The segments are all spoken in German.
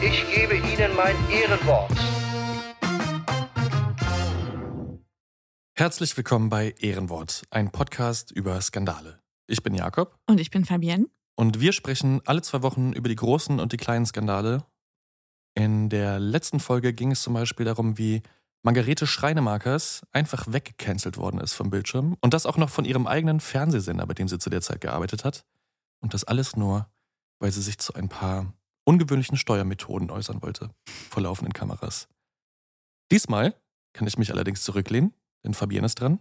ich gebe Ihnen mein Ehrenwort. Herzlich willkommen bei Ehrenwort, ein Podcast über Skandale. Ich bin Jakob Und ich bin Fabienne. und wir sprechen alle zwei Wochen über die großen und die kleinen Skandale. In der letzten Folge ging es zum Beispiel darum, wie Margarete Schreinemakers einfach weggecancelt worden ist vom Bildschirm und das auch noch von ihrem eigenen Fernsehsender, bei dem sie zu der Zeit gearbeitet hat. Und das alles nur, weil sie sich zu ein paar ungewöhnlichen Steuermethoden äußern wollte vor laufenden Kameras. Diesmal kann ich mich allerdings zurücklehnen, denn Fabienne ist dran.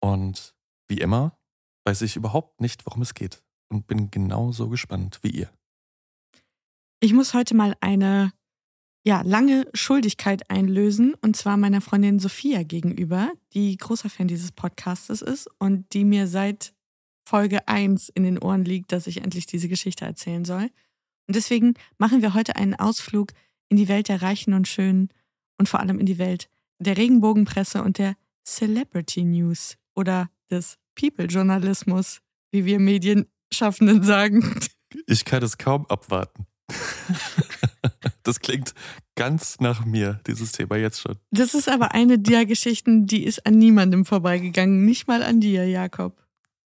Und wie immer weiß ich überhaupt nicht, worum es geht und bin genauso gespannt wie ihr. Ich muss heute mal eine ja, lange Schuldigkeit einlösen und zwar meiner Freundin Sophia gegenüber, die großer Fan dieses Podcastes ist und die mir seit Folge 1 in den Ohren liegt, dass ich endlich diese Geschichte erzählen soll. Und deswegen machen wir heute einen Ausflug in die Welt der Reichen und Schönen und vor allem in die Welt der Regenbogenpresse und der Celebrity News oder des People-Journalismus, wie wir Medienschaffenden sagen. Ich kann es kaum abwarten. Das klingt ganz nach mir, dieses Thema jetzt schon. Das ist aber eine der Geschichten, die ist an niemandem vorbeigegangen, nicht mal an dir, Jakob.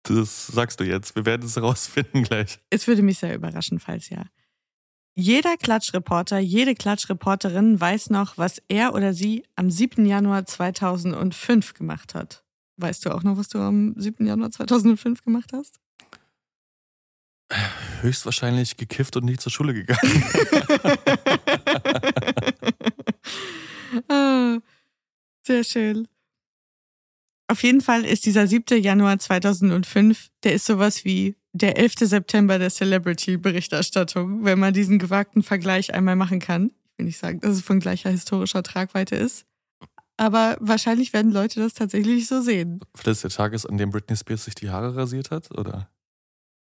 Das sagst du jetzt. Wir werden es herausfinden gleich. Es würde mich sehr überraschen, falls ja. Jeder Klatschreporter, jede Klatschreporterin weiß noch, was er oder sie am 7. Januar 2005 gemacht hat. Weißt du auch noch, was du am 7. Januar 2005 gemacht hast? Höchstwahrscheinlich gekifft und nicht zur Schule gegangen. ah, sehr schön. Auf jeden Fall ist dieser 7. Januar 2005, der ist sowas wie der 11. September der Celebrity-Berichterstattung, wenn man diesen gewagten Vergleich einmal machen kann. Ich will nicht sagen, dass es von gleicher historischer Tragweite ist. Aber wahrscheinlich werden Leute das tatsächlich so sehen. Vielleicht der Tag ist, an dem Britney Spears sich die Haare rasiert hat, oder?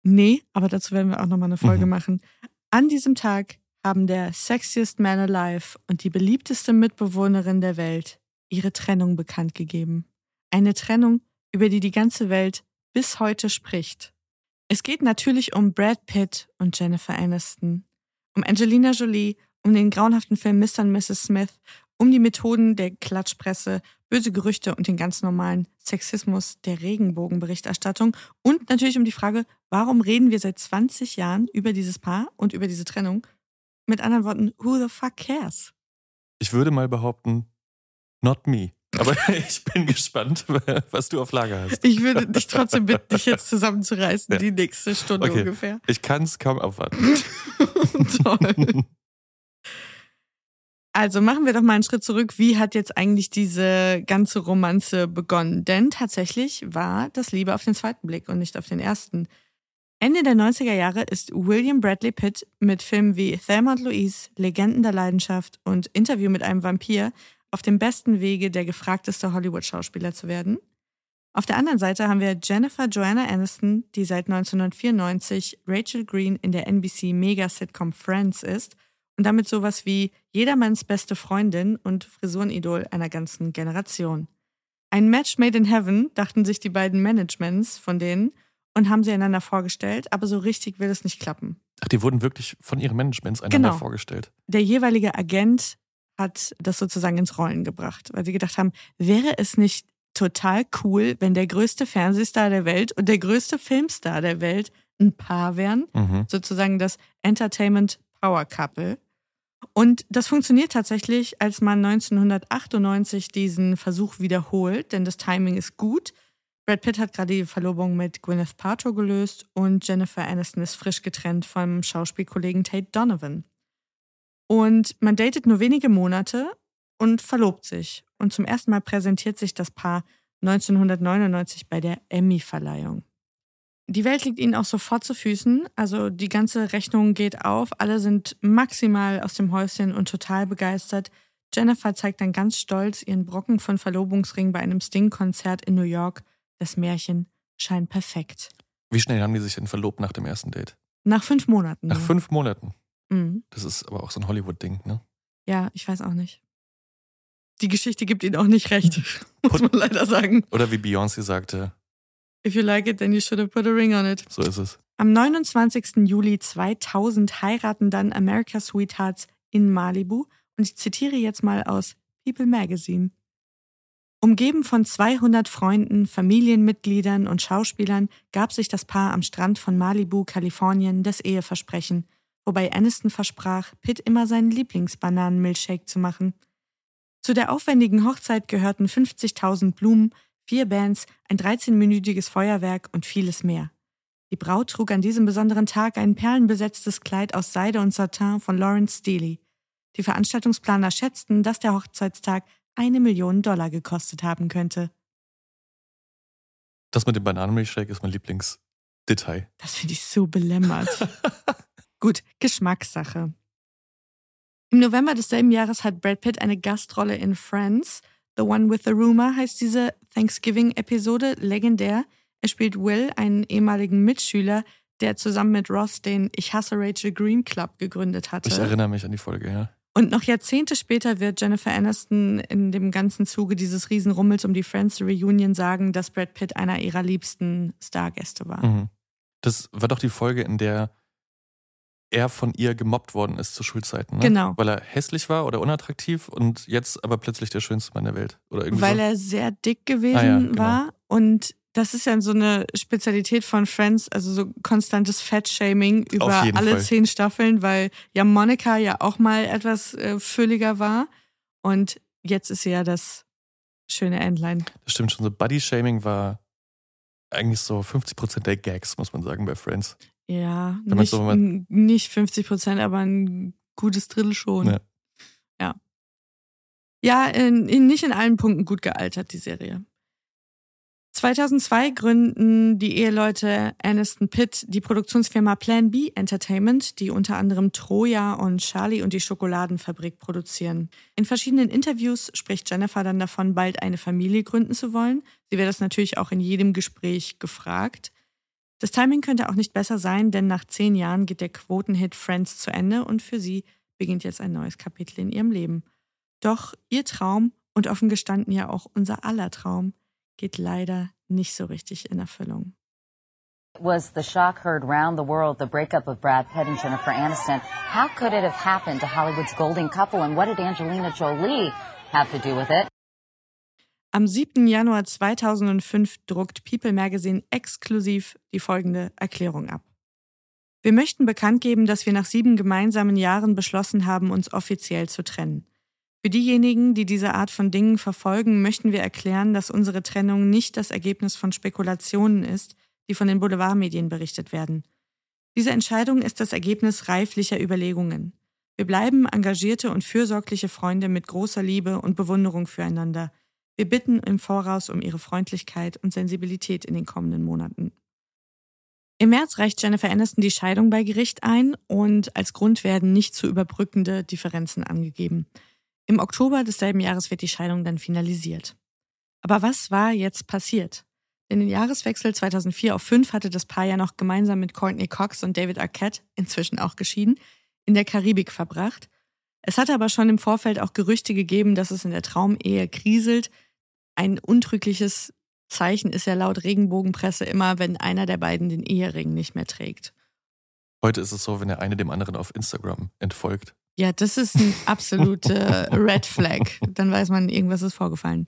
Nee, aber dazu werden wir auch nochmal eine Folge Mhm. machen. An diesem Tag haben der sexiest man alive und die beliebteste Mitbewohnerin der Welt ihre Trennung bekannt gegeben. Eine Trennung, über die die ganze Welt bis heute spricht. Es geht natürlich um Brad Pitt und Jennifer Aniston, um Angelina Jolie, um den grauenhaften Film Mr. und Mrs. Smith, um die Methoden der Klatschpresse, böse Gerüchte und den ganz normalen Sexismus der Regenbogenberichterstattung und natürlich um die Frage, warum reden wir seit 20 Jahren über dieses Paar und über diese Trennung? Mit anderen Worten, who the fuck cares? Ich würde mal behaupten, not me. Aber ich bin gespannt, was du auf Lager hast. Ich würde dich trotzdem bitten, dich jetzt zusammenzureißen, Ja. die nächste Stunde Okay. ungefähr. Ich kann es kaum abwarten. Toll. Also machen wir doch mal einen Schritt zurück. Wie hat jetzt eigentlich diese ganze Romanze begonnen? Denn tatsächlich war das Liebe auf den zweiten Blick und nicht auf den ersten. Ende der 90er Jahre ist William Bradley Pitt mit Filmen wie Thelma und Louise, Legenden der Leidenschaft und Interview mit einem Vampir auf dem besten Wege, der gefragteste Hollywood-Schauspieler zu werden. Auf der anderen Seite haben wir Jennifer Joanna Aniston, die seit 1994 Rachel Green in der NBC-Mega-Sitcom Friends ist und damit sowas wie jedermanns beste Freundin und Frisurenidol einer ganzen Generation. Ein Match made in heaven, dachten sich die beiden Managements von denen und haben sie einander vorgestellt, aber so richtig will es nicht klappen. Ach, die wurden wirklich von ihren Managements einander Genau. vorgestellt. Der jeweilige Agent hat das sozusagen ins Rollen gebracht, weil sie gedacht haben, wäre es nicht total cool, wenn der größte Fernsehstar der Welt und der größte Filmstar der Welt ein Paar wären? Mhm. Sozusagen das Entertainment Power Couple. Und das funktioniert tatsächlich, als man 1998 diesen Versuch wiederholt, denn das Timing ist gut. Brad Pitt hat gerade die Verlobung mit Gwyneth Paltrow gelöst und Jennifer Aniston ist frisch getrennt vom Schauspielkollegen Tate Donovan. Und man datet nur wenige Monate und verlobt sich. Und zum ersten Mal präsentiert sich das Paar 1999 bei der Emmy-Verleihung. Die Welt liegt ihnen auch sofort zu Füßen, also die ganze Rechnung geht auf, alle sind maximal aus dem Häuschen und total begeistert. Jennifer zeigt dann ganz stolz ihren Brocken von Verlobungsring bei einem Sting-Konzert in New York. Das Märchen scheint perfekt. Wie schnell haben die sich denn verlobt nach dem ersten Date? Nach fünf Monaten. Nach fünf Monaten. Mhm. Das ist aber auch so ein Hollywood-Ding, ne? Ja, ich weiß auch nicht. Die Geschichte gibt ihnen auch nicht recht, muss man leider sagen. Oder wie Beyoncé sagte, If you like it, then you should have put a ring on it. so ist es. Am 29. Juli 2000 heiraten dann America's Sweethearts in Malibu und ich zitiere jetzt mal aus People Magazine. Umgeben von 200 Freunden, Familienmitgliedern und Schauspielern gab sich das Paar am Strand von Malibu, Kalifornien, das Eheversprechen, wobei Aniston versprach, Pitt immer seinen Lieblingsbananen-Milkshake zu machen. Zu der aufwendigen Hochzeit gehörten 50.000 Blumen, vier Bands, ein 13-minütiges Feuerwerk und vieles mehr. Die Braut trug an diesem besonderen Tag ein perlenbesetztes Kleid aus Seide und Satin von Lawrence Steely. Die Veranstaltungsplaner schätzten, dass der Hochzeitstag eine Million Dollar gekostet haben könnte. Das mit dem Bananenmilchshake ist mein Lieblingsdetail. Das finde ich so belämmert. Gut, Geschmackssache. Im November desselben Jahres hat Brad Pitt eine Gastrolle in Friends. The One with the Rumor heißt diese Thanksgiving-Episode legendär. Er spielt Will, einen ehemaligen Mitschüler, der zusammen mit Ross den Ich hasse Rachel Green Club gegründet hatte. Ich erinnere mich an die Folge, ja. Und noch Jahrzehnte später wird Jennifer Aniston in dem ganzen Zuge dieses Riesenrummels um die Friends Reunion sagen, dass Brad Pitt einer ihrer liebsten Stargäste war. Mhm. Das war doch die Folge, in der er von ihr gemobbt worden ist zu Schulzeiten. Ne? Genau. Weil er hässlich war oder unattraktiv und jetzt aber plötzlich der schönste Mann der Welt. Oder irgendwie Weil so. er sehr dick gewesen Ah ja, genau. war. Und das ist ja so eine Spezialität von Friends, also so konstantes Fat-Shaming über alle Fall. zehn Staffeln, weil ja Monika ja auch mal etwas äh, fülliger war. Und jetzt ist sie ja das schöne Entlein. Das stimmt schon. So Body-Shaming war eigentlich so 50% der Gags, muss man sagen, bei Friends. Ja, Wenn nicht, so nicht 50 Prozent, aber ein gutes Drittel schon. Ja. Ja, ja in, in, nicht in allen Punkten gut gealtert, die Serie. 2002 gründen die Eheleute Aniston Pitt die Produktionsfirma Plan B Entertainment, die unter anderem Troja und Charlie und die Schokoladenfabrik produzieren. In verschiedenen Interviews spricht Jennifer dann davon, bald eine Familie gründen zu wollen. Sie wird das natürlich auch in jedem Gespräch gefragt. Das Timing könnte auch nicht besser sein, denn nach zehn Jahren geht der Quotenhit Friends zu Ende und für sie beginnt jetzt ein neues Kapitel in ihrem Leben. Doch ihr Traum und offen gestanden ja auch unser aller Traum geht leider nicht so richtig in Erfüllung. Was the shock heard round the world, the breakup of Brad Pitt and Jennifer Aniston? How could it have happened to Hollywood's golden couple, and what did Angelina Jolie have to do with it? Am 7. Januar 2005 druckt People Magazine exklusiv die folgende Erklärung ab. Wir möchten bekannt geben, dass wir nach sieben gemeinsamen Jahren beschlossen haben, uns offiziell zu trennen. Für diejenigen, die diese Art von Dingen verfolgen, möchten wir erklären, dass unsere Trennung nicht das Ergebnis von Spekulationen ist, die von den Boulevardmedien berichtet werden. Diese Entscheidung ist das Ergebnis reiflicher Überlegungen. Wir bleiben engagierte und fürsorgliche Freunde mit großer Liebe und Bewunderung füreinander. Wir bitten im Voraus um Ihre Freundlichkeit und Sensibilität in den kommenden Monaten. Im März reicht Jennifer Aniston die Scheidung bei Gericht ein und als Grund werden nicht zu überbrückende Differenzen angegeben. Im Oktober desselben Jahres wird die Scheidung dann finalisiert. Aber was war jetzt passiert? In den Jahreswechsel 2004 auf 5 hatte das Paar ja noch gemeinsam mit Courtney Cox und David Arquette, inzwischen auch geschieden, in der Karibik verbracht. Es hatte aber schon im Vorfeld auch Gerüchte gegeben, dass es in der Traumehe kriselt. Ein untrügliches Zeichen ist ja laut Regenbogenpresse immer, wenn einer der beiden den Ehering nicht mehr trägt. Heute ist es so, wenn der eine dem anderen auf Instagram entfolgt. Ja, das ist ein absolute Red Flag. Dann weiß man, irgendwas ist vorgefallen.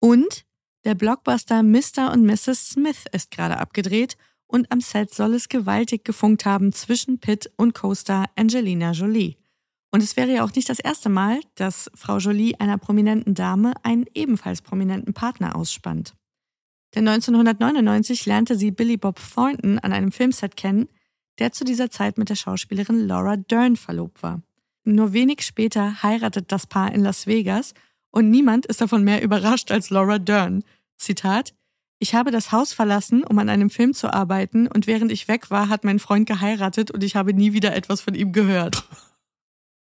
Und der Blockbuster Mr. und Mrs. Smith ist gerade abgedreht und am Set soll es gewaltig gefunkt haben zwischen Pitt und Co-Star Angelina Jolie. Und es wäre ja auch nicht das erste Mal, dass Frau Jolie einer prominenten Dame einen ebenfalls prominenten Partner ausspannt. Denn 1999 lernte sie Billy Bob Thornton an einem Filmset kennen, der zu dieser Zeit mit der Schauspielerin Laura Dern verlobt war. Nur wenig später heiratet das Paar in Las Vegas und niemand ist davon mehr überrascht als Laura Dern. Zitat, ich habe das Haus verlassen, um an einem Film zu arbeiten und während ich weg war, hat mein Freund geheiratet und ich habe nie wieder etwas von ihm gehört.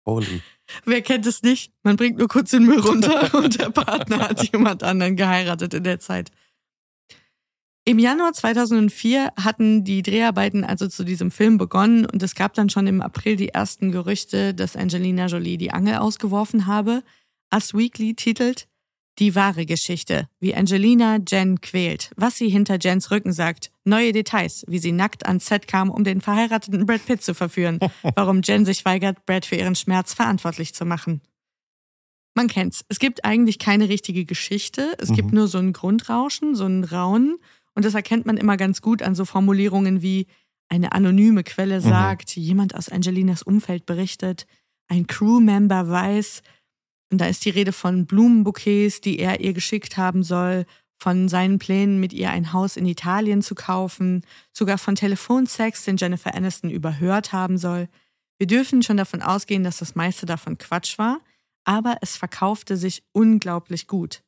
Holy. Wer kennt es nicht? Man bringt nur kurz den Müll runter und der Partner hat jemand anderen geheiratet in der Zeit. Im Januar 2004 hatten die Dreharbeiten also zu diesem Film begonnen und es gab dann schon im April die ersten Gerüchte, dass Angelina Jolie die Angel ausgeworfen habe. Us Weekly titelt Die wahre Geschichte, wie Angelina Jen quält, was sie hinter Jens Rücken sagt, neue Details, wie sie nackt ans Set kam, um den verheirateten Brad Pitt zu verführen, warum Jen sich weigert, Brad für ihren Schmerz verantwortlich zu machen. Man kennt's. Es gibt eigentlich keine richtige Geschichte. Es mhm. gibt nur so ein Grundrauschen, so ein Raunen. Und das erkennt man immer ganz gut an so Formulierungen wie eine anonyme Quelle mhm. sagt, mhm. jemand aus Angelinas Umfeld berichtet, ein Crewmember weiß, und da ist die Rede von Blumenbouquets, die er ihr geschickt haben soll, von seinen Plänen, mit ihr ein Haus in Italien zu kaufen, sogar von Telefonsex, den Jennifer Aniston überhört haben soll. Wir dürfen schon davon ausgehen, dass das meiste davon Quatsch war, aber es verkaufte sich unglaublich gut.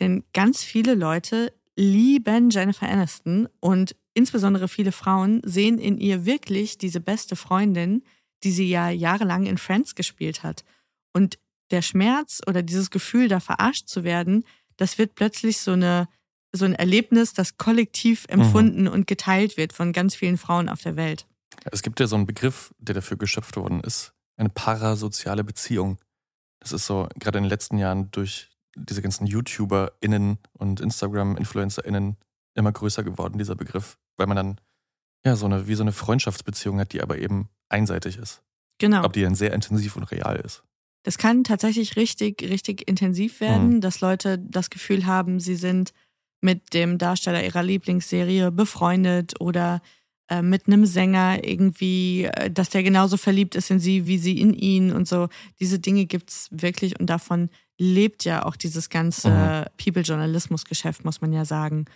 Denn ganz viele Leute lieben Jennifer Aniston und insbesondere viele Frauen sehen in ihr wirklich diese beste Freundin, die sie ja jahrelang in Friends gespielt hat. Und der Schmerz oder dieses Gefühl, da verarscht zu werden, das wird plötzlich so eine so ein Erlebnis, das kollektiv mhm. empfunden mhm. und geteilt wird von ganz vielen Frauen auf der Welt. Es gibt ja so einen Begriff, der dafür geschöpft worden ist, eine parasoziale Beziehung. Das ist so gerade in den letzten Jahren durch diese ganzen YouTuberInnen und Instagram-InfluencerInnen immer größer geworden, dieser Begriff, weil man dann ja so eine, wie so eine Freundschaftsbeziehung hat, die aber eben einseitig ist. Genau. Aber die dann sehr intensiv und real ist. Das kann tatsächlich richtig, richtig intensiv werden, mhm. dass Leute das Gefühl haben, sie sind mit dem Darsteller ihrer Lieblingsserie befreundet oder äh, mit einem Sänger irgendwie, äh, dass der genauso verliebt ist in sie wie sie in ihn und so. Diese Dinge gibt's wirklich und davon lebt ja auch dieses ganze mhm. People-Journalismus-Geschäft, muss man ja sagen.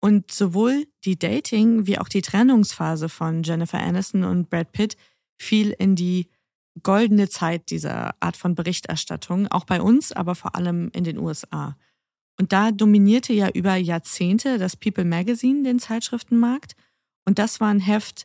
Und sowohl die Dating- wie auch die Trennungsphase von Jennifer Aniston und Brad Pitt fiel in die goldene Zeit dieser Art von Berichterstattung, auch bei uns, aber vor allem in den USA. Und da dominierte ja über Jahrzehnte das People Magazine den Zeitschriftenmarkt. Und das war ein Heft,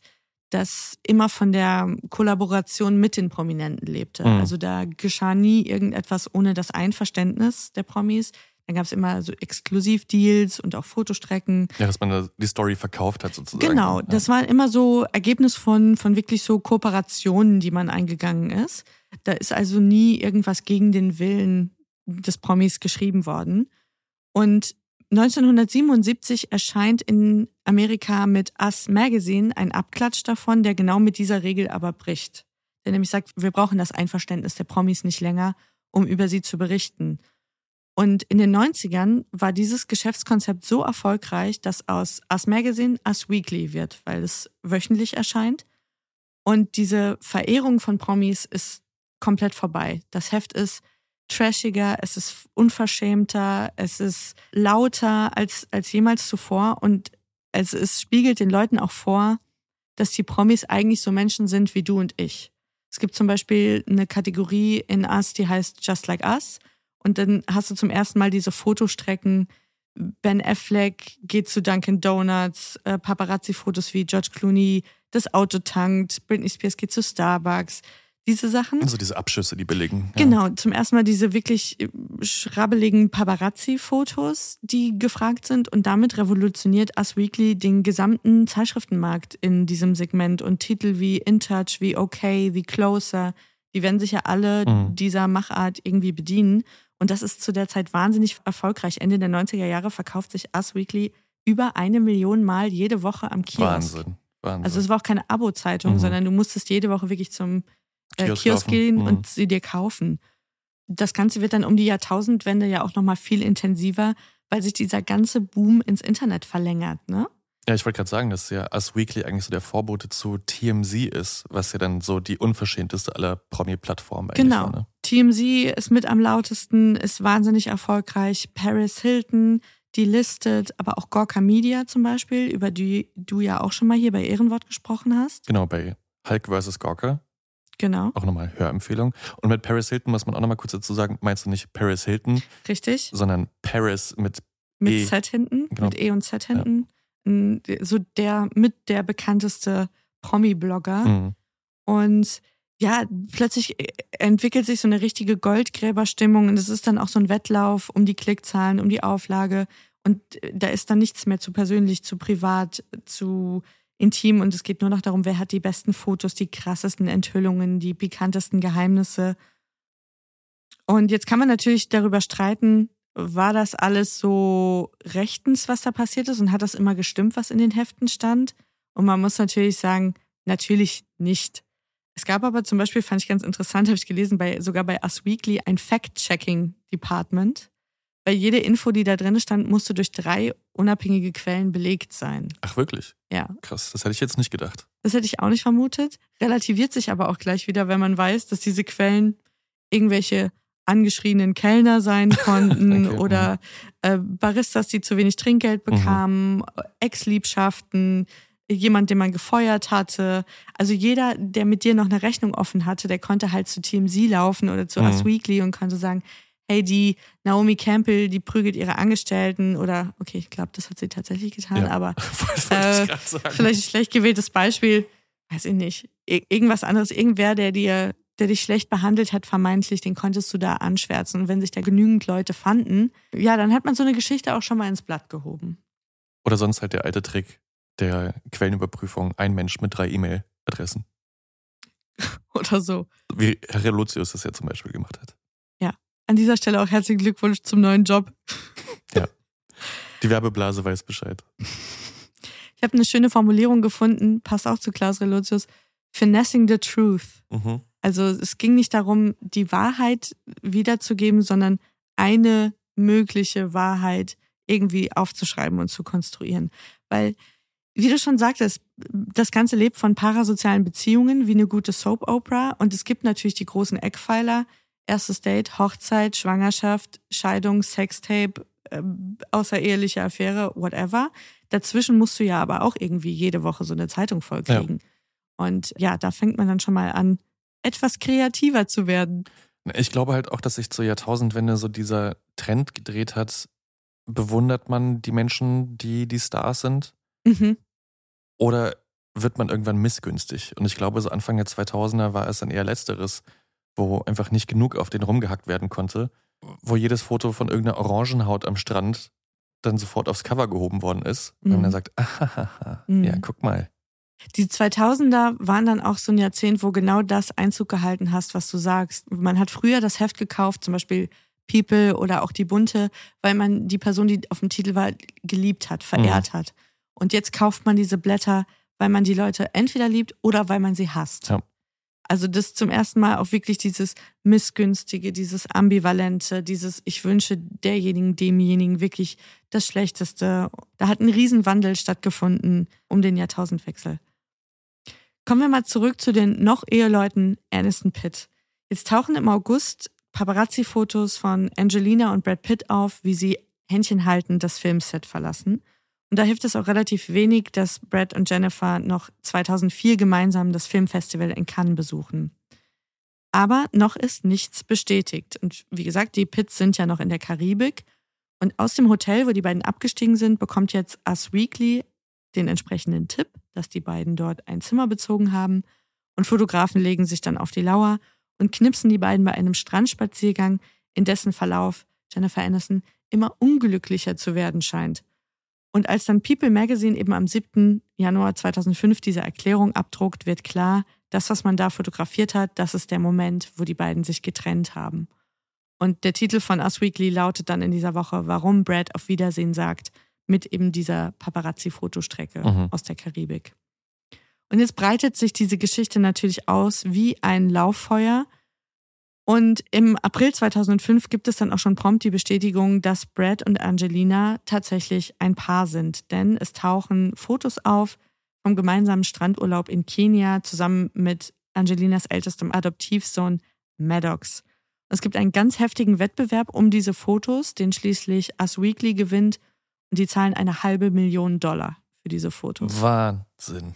das immer von der Kollaboration mit den Prominenten lebte. Mhm. Also da geschah nie irgendetwas ohne das Einverständnis der Promis. Dann gab es immer so Exklusivdeals und auch Fotostrecken. Ja, dass man die Story verkauft hat sozusagen. Genau, das war immer so Ergebnis von, von wirklich so Kooperationen, die man eingegangen ist. Da ist also nie irgendwas gegen den Willen des Promis geschrieben worden. Und 1977 erscheint in Amerika mit Us Magazine ein Abklatsch davon, der genau mit dieser Regel aber bricht. Der nämlich sagt, wir brauchen das Einverständnis der Promis nicht länger, um über sie zu berichten. Und in den 90ern war dieses Geschäftskonzept so erfolgreich, dass aus Us Magazine Us Weekly wird, weil es wöchentlich erscheint. Und diese Verehrung von Promis ist komplett vorbei. Das Heft ist trashiger, es ist unverschämter, es ist lauter als, als jemals zuvor und es, es spiegelt den Leuten auch vor, dass die Promis eigentlich so Menschen sind wie du und ich. Es gibt zum Beispiel eine Kategorie in Us, die heißt Just Like Us. Und dann hast du zum ersten Mal diese Fotostrecken. Ben Affleck geht zu Dunkin' Donuts, äh, Paparazzi-Fotos wie George Clooney, das Auto tankt, Britney Spears geht zu Starbucks diese Sachen. Also diese Abschüsse, die billigen. Ja. Genau, zum ersten Mal diese wirklich äh, schrabbeligen Paparazzi-Fotos, die gefragt sind und damit revolutioniert Us Weekly den gesamten Zeitschriftenmarkt in diesem Segment und Titel wie In Touch, wie Okay, wie Closer, die werden sich ja alle mhm. dieser Machart irgendwie bedienen und das ist zu der Zeit wahnsinnig erfolgreich. Ende der 90er Jahre verkauft sich Us Weekly über eine Million Mal jede Woche am Kiosk. Wahnsinn. Wahnsinn. Also es war auch keine Abo-Zeitung, mhm. sondern du musstest jede Woche wirklich zum äh, Kiosk, Kiosk gehen mhm. und sie dir kaufen. Das Ganze wird dann um die Jahrtausendwende ja auch nochmal viel intensiver, weil sich dieser ganze Boom ins Internet verlängert, ne? Ja, ich wollte gerade sagen, dass ja Us Weekly eigentlich so der Vorbote zu TMZ ist, was ja dann so die unverschämteste aller Promi-Plattformen eigentlich Genau. war. Ne? TMZ ist mit am lautesten, ist wahnsinnig erfolgreich. Paris Hilton, die listet, aber auch Gorka Media zum Beispiel, über die du ja auch schon mal hier bei Ehrenwort gesprochen hast. Genau, bei Hulk vs. Gawker. Genau, Auch nochmal Hörempfehlung. Und mit Paris Hilton muss man auch nochmal kurz dazu sagen, meinst du nicht Paris Hilton, richtig. sondern Paris mit Mit E. Z hinten, Genau. mit E und Z hinten. Mm, So der mit der bekannteste Promi-Blogger. Mhm. Und ja, plötzlich äh, entwickelt sich so eine richtige Goldgräberstimmung und es ist dann auch so ein Wettlauf um die Klickzahlen, um die Auflage. Und äh, da ist dann nichts mehr zu persönlich, zu privat, zu intim und es geht nur noch darum, wer hat die besten Fotos, die krassesten Enthüllungen, die pikantesten Geheimnisse. Und jetzt kann man natürlich darüber streiten, war das alles so rechtens, was da passiert ist und hat das immer gestimmt, was in den Heften stand? Und man muss natürlich sagen, natürlich nicht. Es gab aber zum Beispiel, fand ich ganz interessant, habe ich gelesen, bei, sogar bei Us Weekly ein Fact-Checking-Department. Weil jede Info, die da drin stand, musste durch drei unabhängige Quellen belegt sein. Ach wirklich? Ja, Krass, das hätte ich jetzt nicht gedacht. das hätte ich auch nicht vermutet. Relativiert sich aber auch gleich wieder, wenn man weiß, dass diese Quellen irgendwelche angeschrienen Kellner sein konnten Okay, oder äh, Baristas, die zu wenig Trinkgeld bekamen, Ex-Liebschaften, jemand, den man gefeuert hatte. Also jeder, der mit dir noch eine Rechnung offen hatte, der konnte halt zu TMZ laufen oder zu Mhm. Us Weekly und konnte sagen, hey, die Naomi Campbell, die prügelt ihre Angestellten oder, okay, ich glaube, das hat sie tatsächlich getan, Ja. aber äh, vielleicht ein schlecht gewähltes Beispiel, weiß ich nicht, Ir irgendwas anderes, irgendwer, der dir, der dich schlecht behandelt hat, vermeintlich, den konntest du da anschwärzen. Und wenn sich da genügend Leute fanden, ja, dann hat man so eine Geschichte auch schon mal ins Blatt gehoben. Oder sonst halt der alte Trick der Quellenüberprüfung, ein Mensch mit drei E-Mail-Adressen. Oder so. Wie Herr Relotius das ja zum Beispiel gemacht hat. An dieser Stelle auch herzlichen Glückwunsch zum neuen Job. Die Werbeblase weiß Bescheid. Ich habe eine schöne Formulierung gefunden, passt auch zu Klaus Relotius. Finessing the truth. Mhm. Also es ging nicht darum, die Wahrheit wiederzugeben, sondern eine mögliche Wahrheit irgendwie aufzuschreiben und zu konstruieren. Weil, wie du schon sagtest, das Ganze lebt von parasozialen Beziehungen wie eine gute Soap-Opera und es gibt natürlich die großen Eckpfeiler. Erstes Date, Hochzeit, Schwangerschaft, Scheidung, Sextape, ähm, außereheliche Affäre, whatever. Dazwischen musst du ja aber auch irgendwie jede Woche so eine Zeitung vollkriegen. Und ja, da fängt man dann schon mal an, etwas kreativer zu werden. Ich glaube halt auch, dass sich zur Jahrtausendwende so dieser Trend gedreht hat. Bewundert man die Menschen, die die Stars sind? Mhm. Oder wird man irgendwann missgünstig? Und ich glaube, so Anfang der 2000er war es dann eher Letzteres, wo einfach nicht genug auf den rumgehackt werden konnte, wo jedes Foto von irgendeiner Orangenhaut am Strand dann sofort aufs Cover gehoben worden ist. Und man Mhm. dann sagt, ahaha, Mhm. ja, guck mal. Die 2000er waren dann auch so ein Jahrzehnt, wo genau das Einzug gehalten hast, was du sagst. Man hat früher das Heft gekauft, zum Beispiel People oder auch die Bunte, weil man die Person, die auf dem Titel war, geliebt hat, verehrt hat. Und jetzt kauft man diese Blätter, weil man die Leute entweder liebt oder weil man sie hasst. Ja. Also das zum ersten Mal auch wirklich dieses Missgünstige, dieses Ambivalente, dieses Ich wünsche derjenigen, demjenigen wirklich das Schlechteste. Da hat ein Riesenwandel stattgefunden um den Jahrtausendwechsel. Kommen wir mal zurück zu den noch Eheleuten Aniston Pitt. Jetzt tauchen im August Paparazzi-Fotos von Angelina und Brad Pitt auf, wie sie Händchen halten das Filmset verlassen. Und da hilft es auch relativ wenig, dass Brad und Jennifer noch 2004 gemeinsam das Filmfestival in Cannes besuchen. Aber noch ist nichts bestätigt. Und wie gesagt, die Pitts sind ja noch in der Karibik. Und aus dem Hotel, wo die beiden abgestiegen sind, bekommt jetzt Us Weekly den entsprechenden Tipp, dass die beiden dort ein Zimmer bezogen haben. Und Fotografen legen sich dann auf die Lauer und knipsen die beiden bei einem Strandspaziergang, in dessen Verlauf Jennifer Aniston immer unglücklicher zu werden scheint. Und als dann People Magazine eben am 7. Januar 2005 diese Erklärung abdruckt, wird klar, das, was man da fotografiert hat, das ist der Moment, wo die beiden sich getrennt haben. Und der Titel von Us Weekly lautet dann in dieser Woche, warum Brad auf Wiedersehen sagt, mit eben dieser Paparazzi-Fotostrecke Mhm. aus der Karibik. Und jetzt breitet sich diese Geschichte natürlich aus wie ein Lauffeuer. Und im April 2005 gibt es dann auch schon prompt die Bestätigung, dass Brad und Angelina tatsächlich ein Paar sind. Denn es tauchen Fotos auf vom gemeinsamen Strandurlaub in Kenia zusammen mit Angelinas ältestem Adoptivsohn Maddox. Es gibt einen ganz heftigen Wettbewerb um diese Fotos, den schließlich Us Weekly gewinnt. Und die zahlen eine halbe Million Dollar für diese Fotos. Wahnsinn.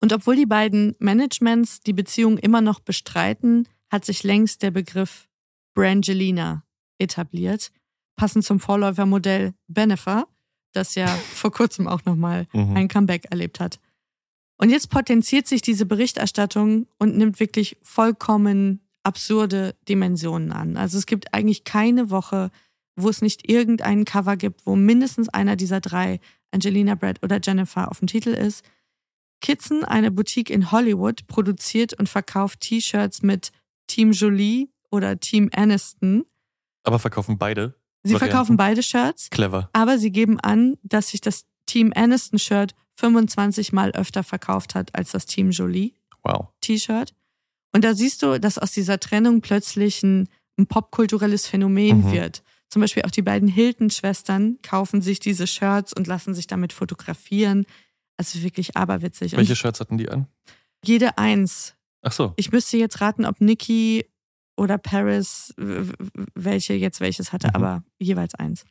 Und obwohl die beiden Managements die Beziehung immer noch bestreiten, hat sich längst der Begriff Brangelina etabliert, passend zum Vorläufermodell Benefer, das ja vor kurzem auch nochmal Mhm. ein Comeback erlebt hat. Und jetzt potenziert sich diese Berichterstattung und nimmt wirklich vollkommen absurde Dimensionen an. Also es gibt eigentlich keine Woche, wo es nicht irgendeinen Cover gibt, wo mindestens einer dieser drei, Angelina, Brad oder Jennifer, auf dem Titel ist. Kitson, eine Boutique in Hollywood, produziert und verkauft T-Shirts mit Team Jolie oder Team Aniston. Aber verkaufen beide. Sie Varianten? verkaufen beide Shirts, Clever. aber sie geben an, dass sich das Team Aniston-Shirt 25 Mal öfter verkauft hat als das Team Jolie. Wow. T-Shirt. Und da siehst du, dass aus dieser Trennung plötzlich ein, ein popkulturelles Phänomen Mhm. wird. Zum Beispiel auch die beiden Hilton-Schwestern kaufen sich diese Shirts und lassen sich damit fotografieren. Also wirklich aberwitzig. Und Welche Shirts hatten die an? jede eins. Ach so. Ich müsste jetzt raten, ob Nikki oder Paris welche jetzt welches hatte, Mhm. aber jeweils eins.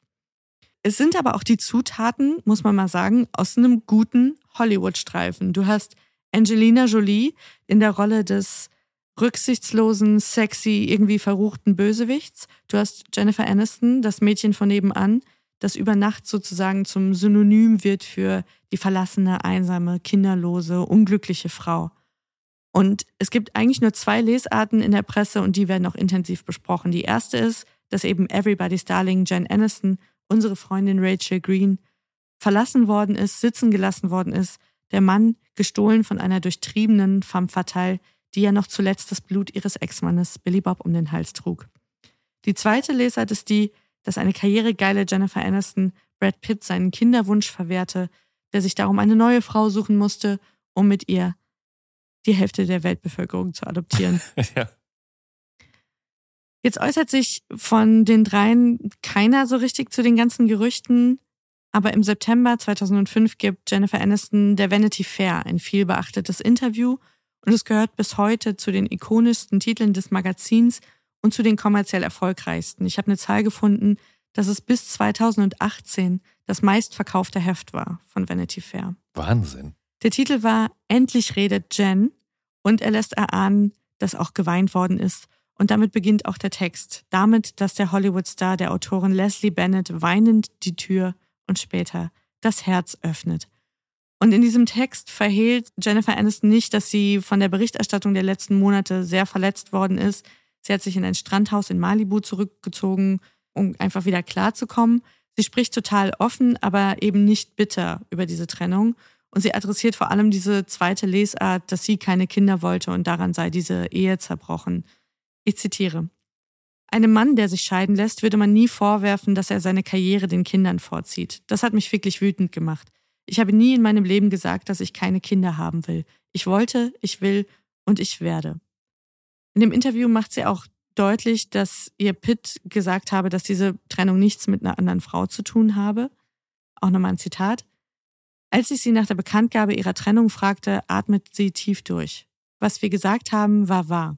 Es sind aber auch die Zutaten, muss man mal sagen, aus einem guten Hollywood-Streifen. Du hast Angelina Jolie in der Rolle des rücksichtslosen, sexy, irgendwie verruchten Bösewichts. Du hast Jennifer Aniston, das Mädchen von nebenan, das über Nacht sozusagen zum Synonym wird für die verlassene, einsame, kinderlose, unglückliche Frau. Und es gibt eigentlich nur zwei Lesarten in der Presse und die werden auch intensiv besprochen. Die erste ist, dass eben Everybody's Darling Jen Aniston, unsere Freundin Rachel Green, verlassen worden ist, sitzen gelassen worden ist, der Mann gestohlen von einer durchtriebenen femme fatale, die ja noch zuletzt das Blut ihres Ex-Mannes Billy Bob um den Hals trug. Die zweite Lesart ist die, dass eine karrieregeile Jennifer Aniston Brad Pitt seinen Kinderwunsch verwehrte, der sich darum eine neue Frau suchen musste, um mit ihr die Hälfte der Weltbevölkerung zu adoptieren. ja. Jetzt äußert sich von den dreien keiner so richtig zu den ganzen Gerüchten, aber im September 2005 gibt Jennifer Aniston der Vanity Fair ein vielbeachtetes Interview und es gehört bis heute zu den ikonischsten Titeln des Magazins und zu den kommerziell erfolgreichsten. Ich habe eine Zahl gefunden, dass es bis 2018 das meistverkaufte Heft war von Vanity Fair. Wahnsinn. Der Titel war Endlich redet Jen und er lässt erahnen, dass auch geweint worden ist. Und damit beginnt auch der Text. Damit, dass der Hollywood-Star der Autorin Leslie Bennett weinend die Tür und später das Herz öffnet. Und in diesem Text verhehlt Jennifer Aniston nicht, dass sie von der Berichterstattung der letzten Monate sehr verletzt worden ist. Sie hat sich in ein Strandhaus in Malibu zurückgezogen, um einfach wieder klarzukommen. Sie spricht total offen, aber eben nicht bitter über diese Trennung. Und sie adressiert vor allem diese zweite Lesart, dass sie keine Kinder wollte und daran sei diese Ehe zerbrochen. Ich zitiere. Einem Mann, der sich scheiden lässt, würde man nie vorwerfen, dass er seine Karriere den Kindern vorzieht. Das hat mich wirklich wütend gemacht. Ich habe nie in meinem Leben gesagt, dass ich keine Kinder haben will. Ich wollte, ich will und ich werde. In dem Interview macht sie auch deutlich, dass ihr Pitt gesagt habe, dass diese Trennung nichts mit einer anderen Frau zu tun habe. Auch nochmal ein Zitat. Als ich sie nach der Bekanntgabe ihrer Trennung fragte, atmet sie tief durch. Was wir gesagt haben, war wahr.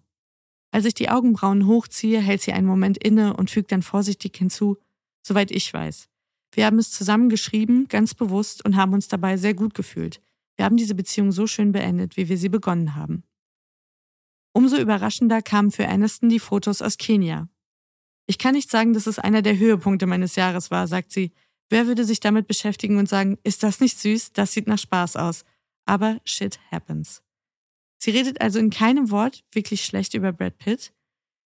Als ich die Augenbrauen hochziehe, hält sie einen Moment inne und fügt dann vorsichtig hinzu, soweit ich weiß. Wir haben es zusammen geschrieben, ganz bewusst, und haben uns dabei sehr gut gefühlt. Wir haben diese Beziehung so schön beendet, wie wir sie begonnen haben. Umso überraschender kamen für Aniston die Fotos aus Kenia. Ich kann nicht sagen, dass es einer der Höhepunkte meines Jahres war, sagt sie. Wer würde sich damit beschäftigen und sagen, ist das nicht süß? Das sieht nach Spaß aus. Aber shit happens. Sie redet also in keinem Wort wirklich schlecht über Brad Pitt.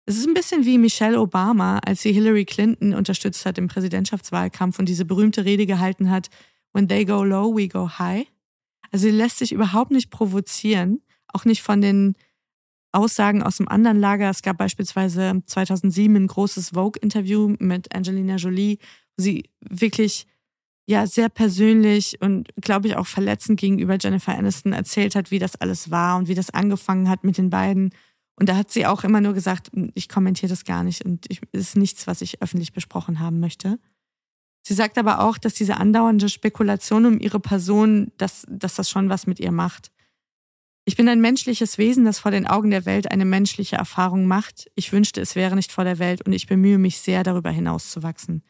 Es ist ein bisschen wie Michelle Obama, als sie Hillary Clinton unterstützt hat im Präsidentschaftswahlkampf und diese berühmte Rede gehalten hat, When they go low, we go high. Also sie lässt sich überhaupt nicht provozieren, auch nicht von den Aussagen aus dem anderen Lager. Es gab beispielsweise 2007 ein großes Vogue-Interview mit Angelina Jolie, sie wirklich ja sehr persönlich und glaube ich auch verletzend gegenüber Jennifer Aniston erzählt hat, wie das alles war und wie das angefangen hat mit den beiden Und da hat sie auch immer nur gesagt, ich kommentiere das gar nicht und es ist nichts, was ich öffentlich besprochen haben möchte. Sie sagt aber auch, dass diese andauernde Spekulation um ihre Person, dass, dass das schon was mit ihr macht. Ich bin ein menschliches Wesen, das vor den Augen der Welt eine menschliche Erfahrung macht. Ich wünschte, es wäre nicht vor der Welt und ich bemühe mich sehr, darüber hinauszuwachsen.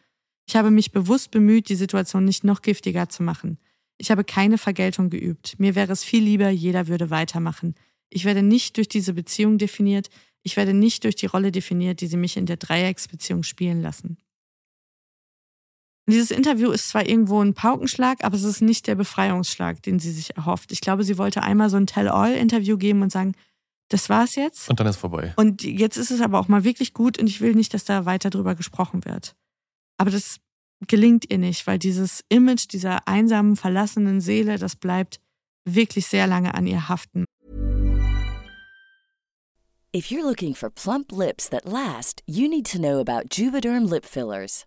Ich habe mich bewusst bemüht, die Situation nicht noch giftiger zu machen. Ich habe keine Vergeltung geübt. Mir wäre es viel lieber, jeder würde weitermachen. Ich werde nicht durch diese Beziehung definiert. Ich werde nicht durch die Rolle definiert, die sie mich in der Dreiecksbeziehung spielen lassen. Dieses Interview ist zwar irgendwo ein Paukenschlag, aber es ist nicht der Befreiungsschlag, den sie sich erhofft. Ich glaube, sie wollte einmal so ein Tell-All-Interview geben und sagen, das war's jetzt. Und dann ist vorbei. Und jetzt ist es aber auch mal wirklich gut und ich will nicht, dass da weiter drüber gesprochen wird. Aber das gelingt ihr nicht, weil dieses Image dieser einsamen, verlassenen Seele, das bleibt wirklich sehr lange an ihr haften. If you're looking for plump lips that last, you need to know about Juvederm lip fillers.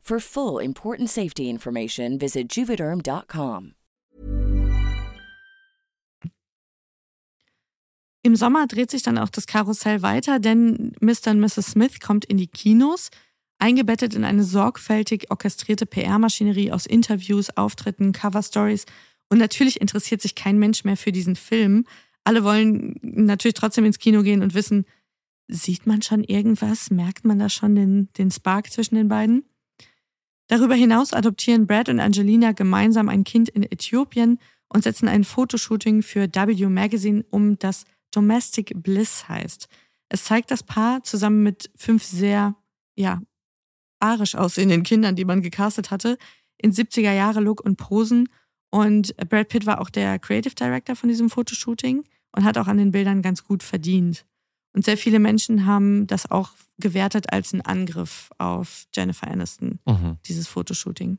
For full important safety information, visit juvederm.com. Im Sommer dreht sich dann auch das Karussell weiter, denn Mr. und Mrs. Smith kommt in die Kinos, eingebettet in eine sorgfältig orchestrierte PR-Maschinerie aus Interviews, Auftritten, Cover-Stories. Und natürlich interessiert sich kein Mensch mehr für diesen Film. Alle wollen natürlich trotzdem ins Kino gehen und wissen, sieht man schon irgendwas? Merkt man da schon den, den Spark zwischen den beiden? Darüber hinaus adoptieren Brad und Angelina gemeinsam ein Kind in Äthiopien und setzen ein Fotoshooting für W Magazine um, das Domestic Bliss heißt. Es zeigt das Paar zusammen mit fünf sehr, ja, arisch aussehenden Kindern, die man gecastet hatte, in 70er Jahre Look und Posen. Und Brad Pitt war auch der Creative Director von diesem Fotoshooting und hat auch an den Bildern ganz gut verdient. Und sehr viele Menschen haben das auch gewertet als einen Angriff auf Jennifer Aniston, mhm. dieses Fotoshooting.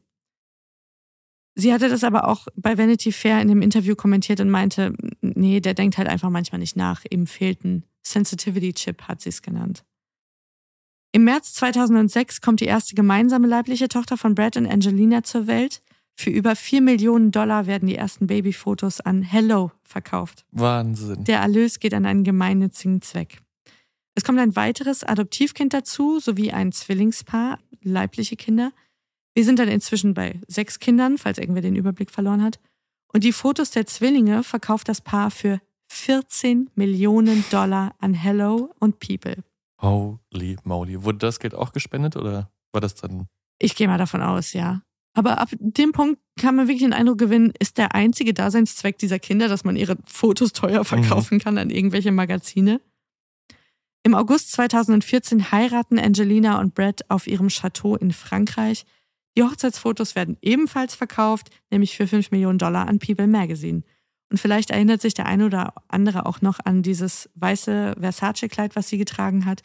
Sie hatte das aber auch bei Vanity Fair in dem Interview kommentiert und meinte, nee, der denkt halt einfach manchmal nicht nach. Ihm fehlt ein Sensitivity-Chip, hat sie es genannt. Im März 2006 kommt die erste gemeinsame leibliche Tochter von Brad und Angelina zur Welt. Für über 4 Millionen Dollar werden die ersten Babyfotos an Hello verkauft. Wahnsinn. Der Erlös geht an einen gemeinnützigen Zweck. Es kommt ein weiteres Adoptivkind dazu, sowie ein Zwillingspaar, leibliche Kinder. Wir sind dann inzwischen bei sechs Kindern, falls irgendwer den Überblick verloren hat. Und die Fotos der Zwillinge verkauft das Paar für 14 Millionen Dollar an Hello und People. Holy moly. Wurde das Geld auch gespendet oder war das dann? Ich gehe mal davon aus, ja. Aber ab dem Punkt kann man wirklich den Eindruck gewinnen, ist der einzige Daseinszweck dieser Kinder, dass man ihre Fotos teuer verkaufen mhm. kann an irgendwelche Magazine. Im August 2014 heiraten Angelina und Brad auf ihrem Chateau in Frankreich. Die Hochzeitsfotos werden ebenfalls verkauft, nämlich für 5 Millionen Dollar an People Magazine. Und vielleicht erinnert sich der eine oder andere auch noch an dieses weiße Versace-Kleid, was sie getragen hat.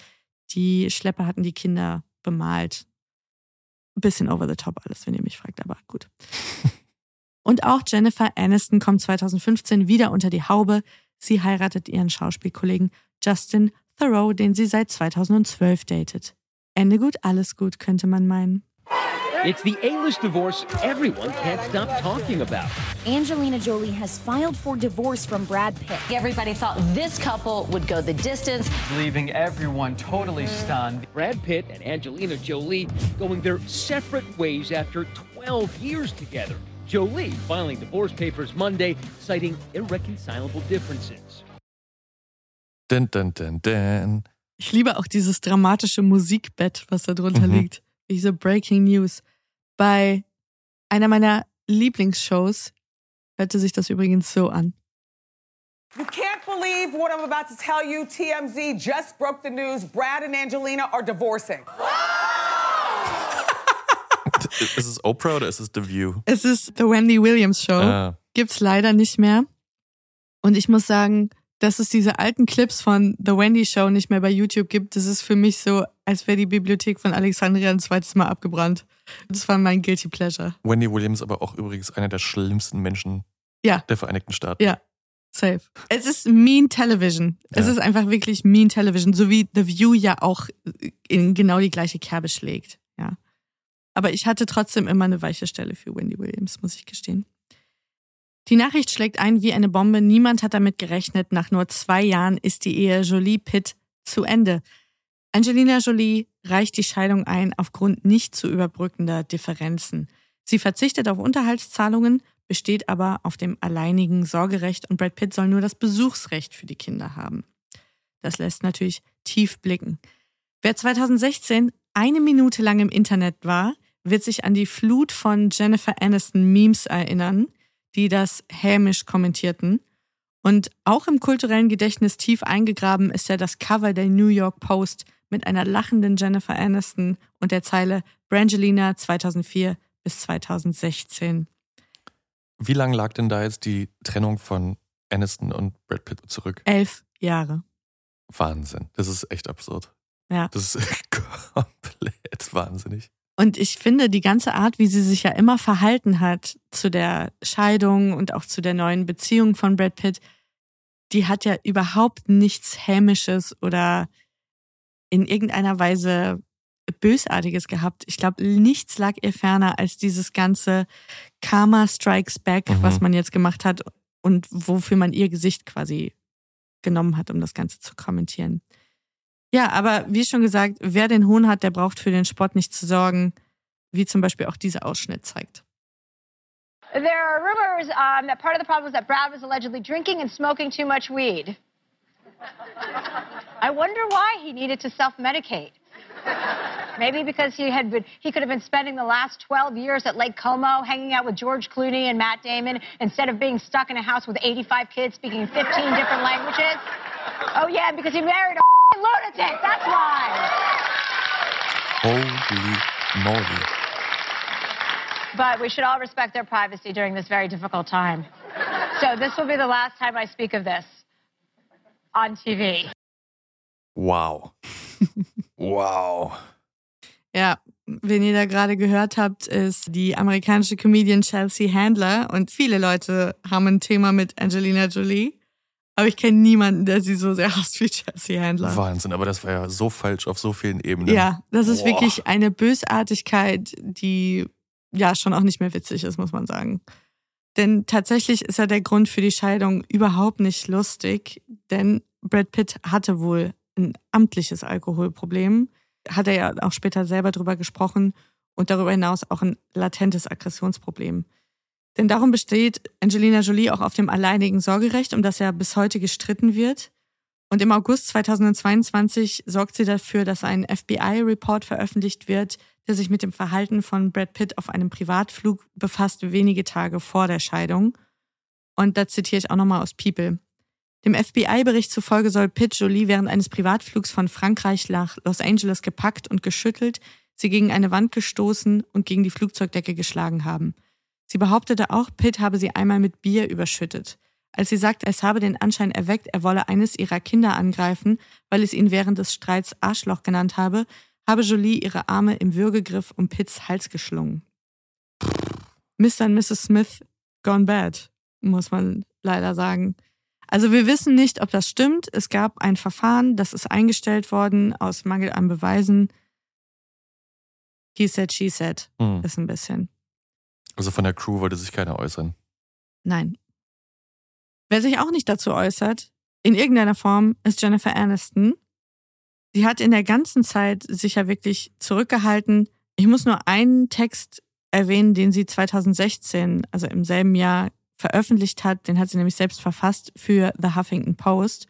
Die Schlepper hatten die Kinder bemalt. Bisschen over the top alles, wenn ihr mich fragt, aber gut. Und auch Jennifer Aniston kommt 2015 wieder unter die Haube. Sie heiratet ihren Schauspielkollegen Justin Thoreau, den sie seit 2012 datet. Ende gut, alles gut, könnte man meinen. It's the A-list divorce everyone can't stop talking about. Angelina Jolie has filed for divorce from Brad Pitt. Everybody thought this couple would go the distance, leaving everyone totally stunned. Brad Pitt and Angelina Jolie going their separate ways after 12 years together. Jolie filing divorce papers Monday, citing irreconcilable differences. Dun, dun, dun, dun. Ich liebe auch dieses dramatische Musikbett, was da drunter Mhm. liegt. Diese Breaking News. Bei einer meiner Lieblingsshows hörte sich das übrigens so an. You can't believe what I'm about to tell you. TMZ just broke the news. Brad and Angelina are divorcing. Ist es Oprah oder ist es The View? Es ist The Wendy Williams Show. Ah. Gibt's leider nicht mehr. Und ich muss sagen, dass es diese alten Clips von The Wendy Show nicht mehr bei YouTube gibt, das ist für mich so, als wäre die Bibliothek von Alexandria ein zweites Mal abgebrannt. Das war mein Guilty Pleasure. Wendy Williams aber auch übrigens einer der schlimmsten Menschen Ja. der Vereinigten Staaten. Ja, safe. Es ist Mean Television. Es Ja. ist einfach wirklich Mean Television, so wie The View ja auch in genau die gleiche Kerbe schlägt. Ja. Aber ich hatte trotzdem immer eine weiche Stelle für Wendy Williams, muss ich gestehen. Die Nachricht schlägt ein wie eine Bombe. Niemand hat damit gerechnet. Nach nur zwei Jahren ist die Ehe Jolie-Pitt zu Ende. Angelina Jolie reicht die Scheidung ein aufgrund nicht zu überbrückender Differenzen. Sie verzichtet auf Unterhaltszahlungen, besteht aber auf dem alleinigen Sorgerecht und Brad Pitt soll nur das Besuchsrecht für die Kinder haben. Das lässt natürlich tief blicken. Wer 2016 eine Minute lang im Internet war, wird sich an die Flut von Jennifer Aniston Memes erinnern, die das hämisch kommentierten. Und auch im kulturellen Gedächtnis tief eingegraben ist ja das Cover der New York Post mit einer lachenden Jennifer Aniston und der Zeile Brangelina 2004 bis 2016. Wie lange lag denn da jetzt die Trennung von Aniston und Brad Pitt zurück? Elf Jahre. Wahnsinn. Das ist echt absurd. Ja. Das ist komplett wahnsinnig. Und ich finde, die ganze Art, wie sie sich ja immer verhalten hat zu der Scheidung und auch zu der neuen Beziehung von Brad Pitt, die hat ja überhaupt nichts Hämisches oder in irgendeiner Weise Bösartiges gehabt. Ich glaube, nichts lag ihr ferner als dieses ganze Karma Strikes Back, Mhm. was man jetzt gemacht hat und wofür man ihr Gesicht quasi genommen hat, um das Ganze zu kommentieren. Ja, aber wie schon gesagt, wer den Hohn hat, der braucht für den Sport nicht zu sorgen, wie zum Beispiel auch dieser Ausschnitt zeigt. There are rumors um, that part of the problem was that Brad was allegedly drinking and smoking too much weed. I wonder why he needed to self-medicate. Maybe because he had been, he could have been spending the last 12 years at Lake Como hanging out with George Clooney and Matt Damon instead of being stuck in a house with 85 kids speaking 15 different languages. Oh yeah, because he married a lunatic. That's why. Holy moly. But we should all respect their privacy during this very difficult time. So this will be the last time I speak of this on TV. Wow. wow. Ja, wen ihr da gerade gehört habt, ist die amerikanische Comedian Chelsea Handler und viele Leute haben ein Thema mit Angelina Jolie. Aber ich kenne niemanden, der sie so sehr hasst wie Chelsea Handler. Wahnsinn, aber das war ja so falsch auf so vielen Ebenen. Ja, das ist Boah. wirklich eine Bösartigkeit, die ja schon auch nicht mehr witzig ist, muss man sagen. Denn tatsächlich ist ja der Grund für die Scheidung überhaupt nicht lustig, denn Brad Pitt hatte wohl ein amtliches Alkoholproblem, hat er ja auch später selber drüber gesprochen und darüber hinaus auch ein latentes Aggressionsproblem. Denn darum besteht Angelina Jolie auch auf dem alleinigen Sorgerecht, um das ja bis heute gestritten wird. Und im August 2022 sorgt sie dafür, dass ein FBI-Report veröffentlicht wird, der sich mit dem Verhalten von Brad Pitt auf einem Privatflug befasst, wenige Tage vor der Scheidung. Und da zitiere ich auch nochmal aus People. Dem FBI-Bericht zufolge soll Pitt Jolie während eines Privatflugs von Frankreich nach Los Angeles gepackt und geschüttelt, sie gegen eine Wand gestoßen und gegen die Flugzeugdecke geschlagen haben. Sie behauptete auch, Pitt habe sie einmal mit Bier überschüttet. Als sie sagte, es habe den Anschein erweckt, er wolle eines ihrer Kinder angreifen, weil es ihn während des Streits Arschloch genannt habe, habe Jolie ihre Arme im Würgegriff um Pitts Hals geschlungen. Mr. und Mrs. Smith gone bad, muss man leider sagen. Also wir wissen nicht, ob das stimmt. Es gab ein Verfahren, das ist eingestellt worden aus Mangel an Beweisen. He said, she said. Hm. Ist ein bisschen. Also von der Crew wollte sich keiner äußern. Nein. Wer sich auch nicht dazu äußert, in irgendeiner Form, ist Jennifer Aniston. Sie hat in der ganzen Zeit sich ja wirklich zurückgehalten. Ich muss nur einen Text erwähnen, den sie 2016, also im selben Jahr, veröffentlicht hat. Den hat sie nämlich selbst verfasst für The Huffington Post.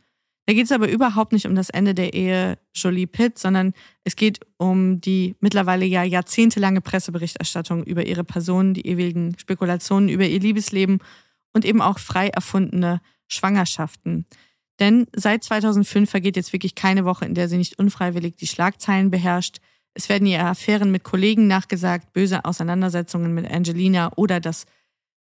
Da geht es aber überhaupt nicht um das Ende der Ehe Jolie-Pitt, sondern es geht um die mittlerweile ja jahrzehntelange Presseberichterstattung über ihre Person, die ewigen Spekulationen über ihr Liebesleben und eben auch frei erfundene Schwangerschaften. Denn seit 2005 vergeht jetzt wirklich keine Woche, in der sie nicht unfreiwillig die Schlagzeilen beherrscht. Es werden ihr Affären mit Kollegen nachgesagt, böse Auseinandersetzungen mit Angelina oder das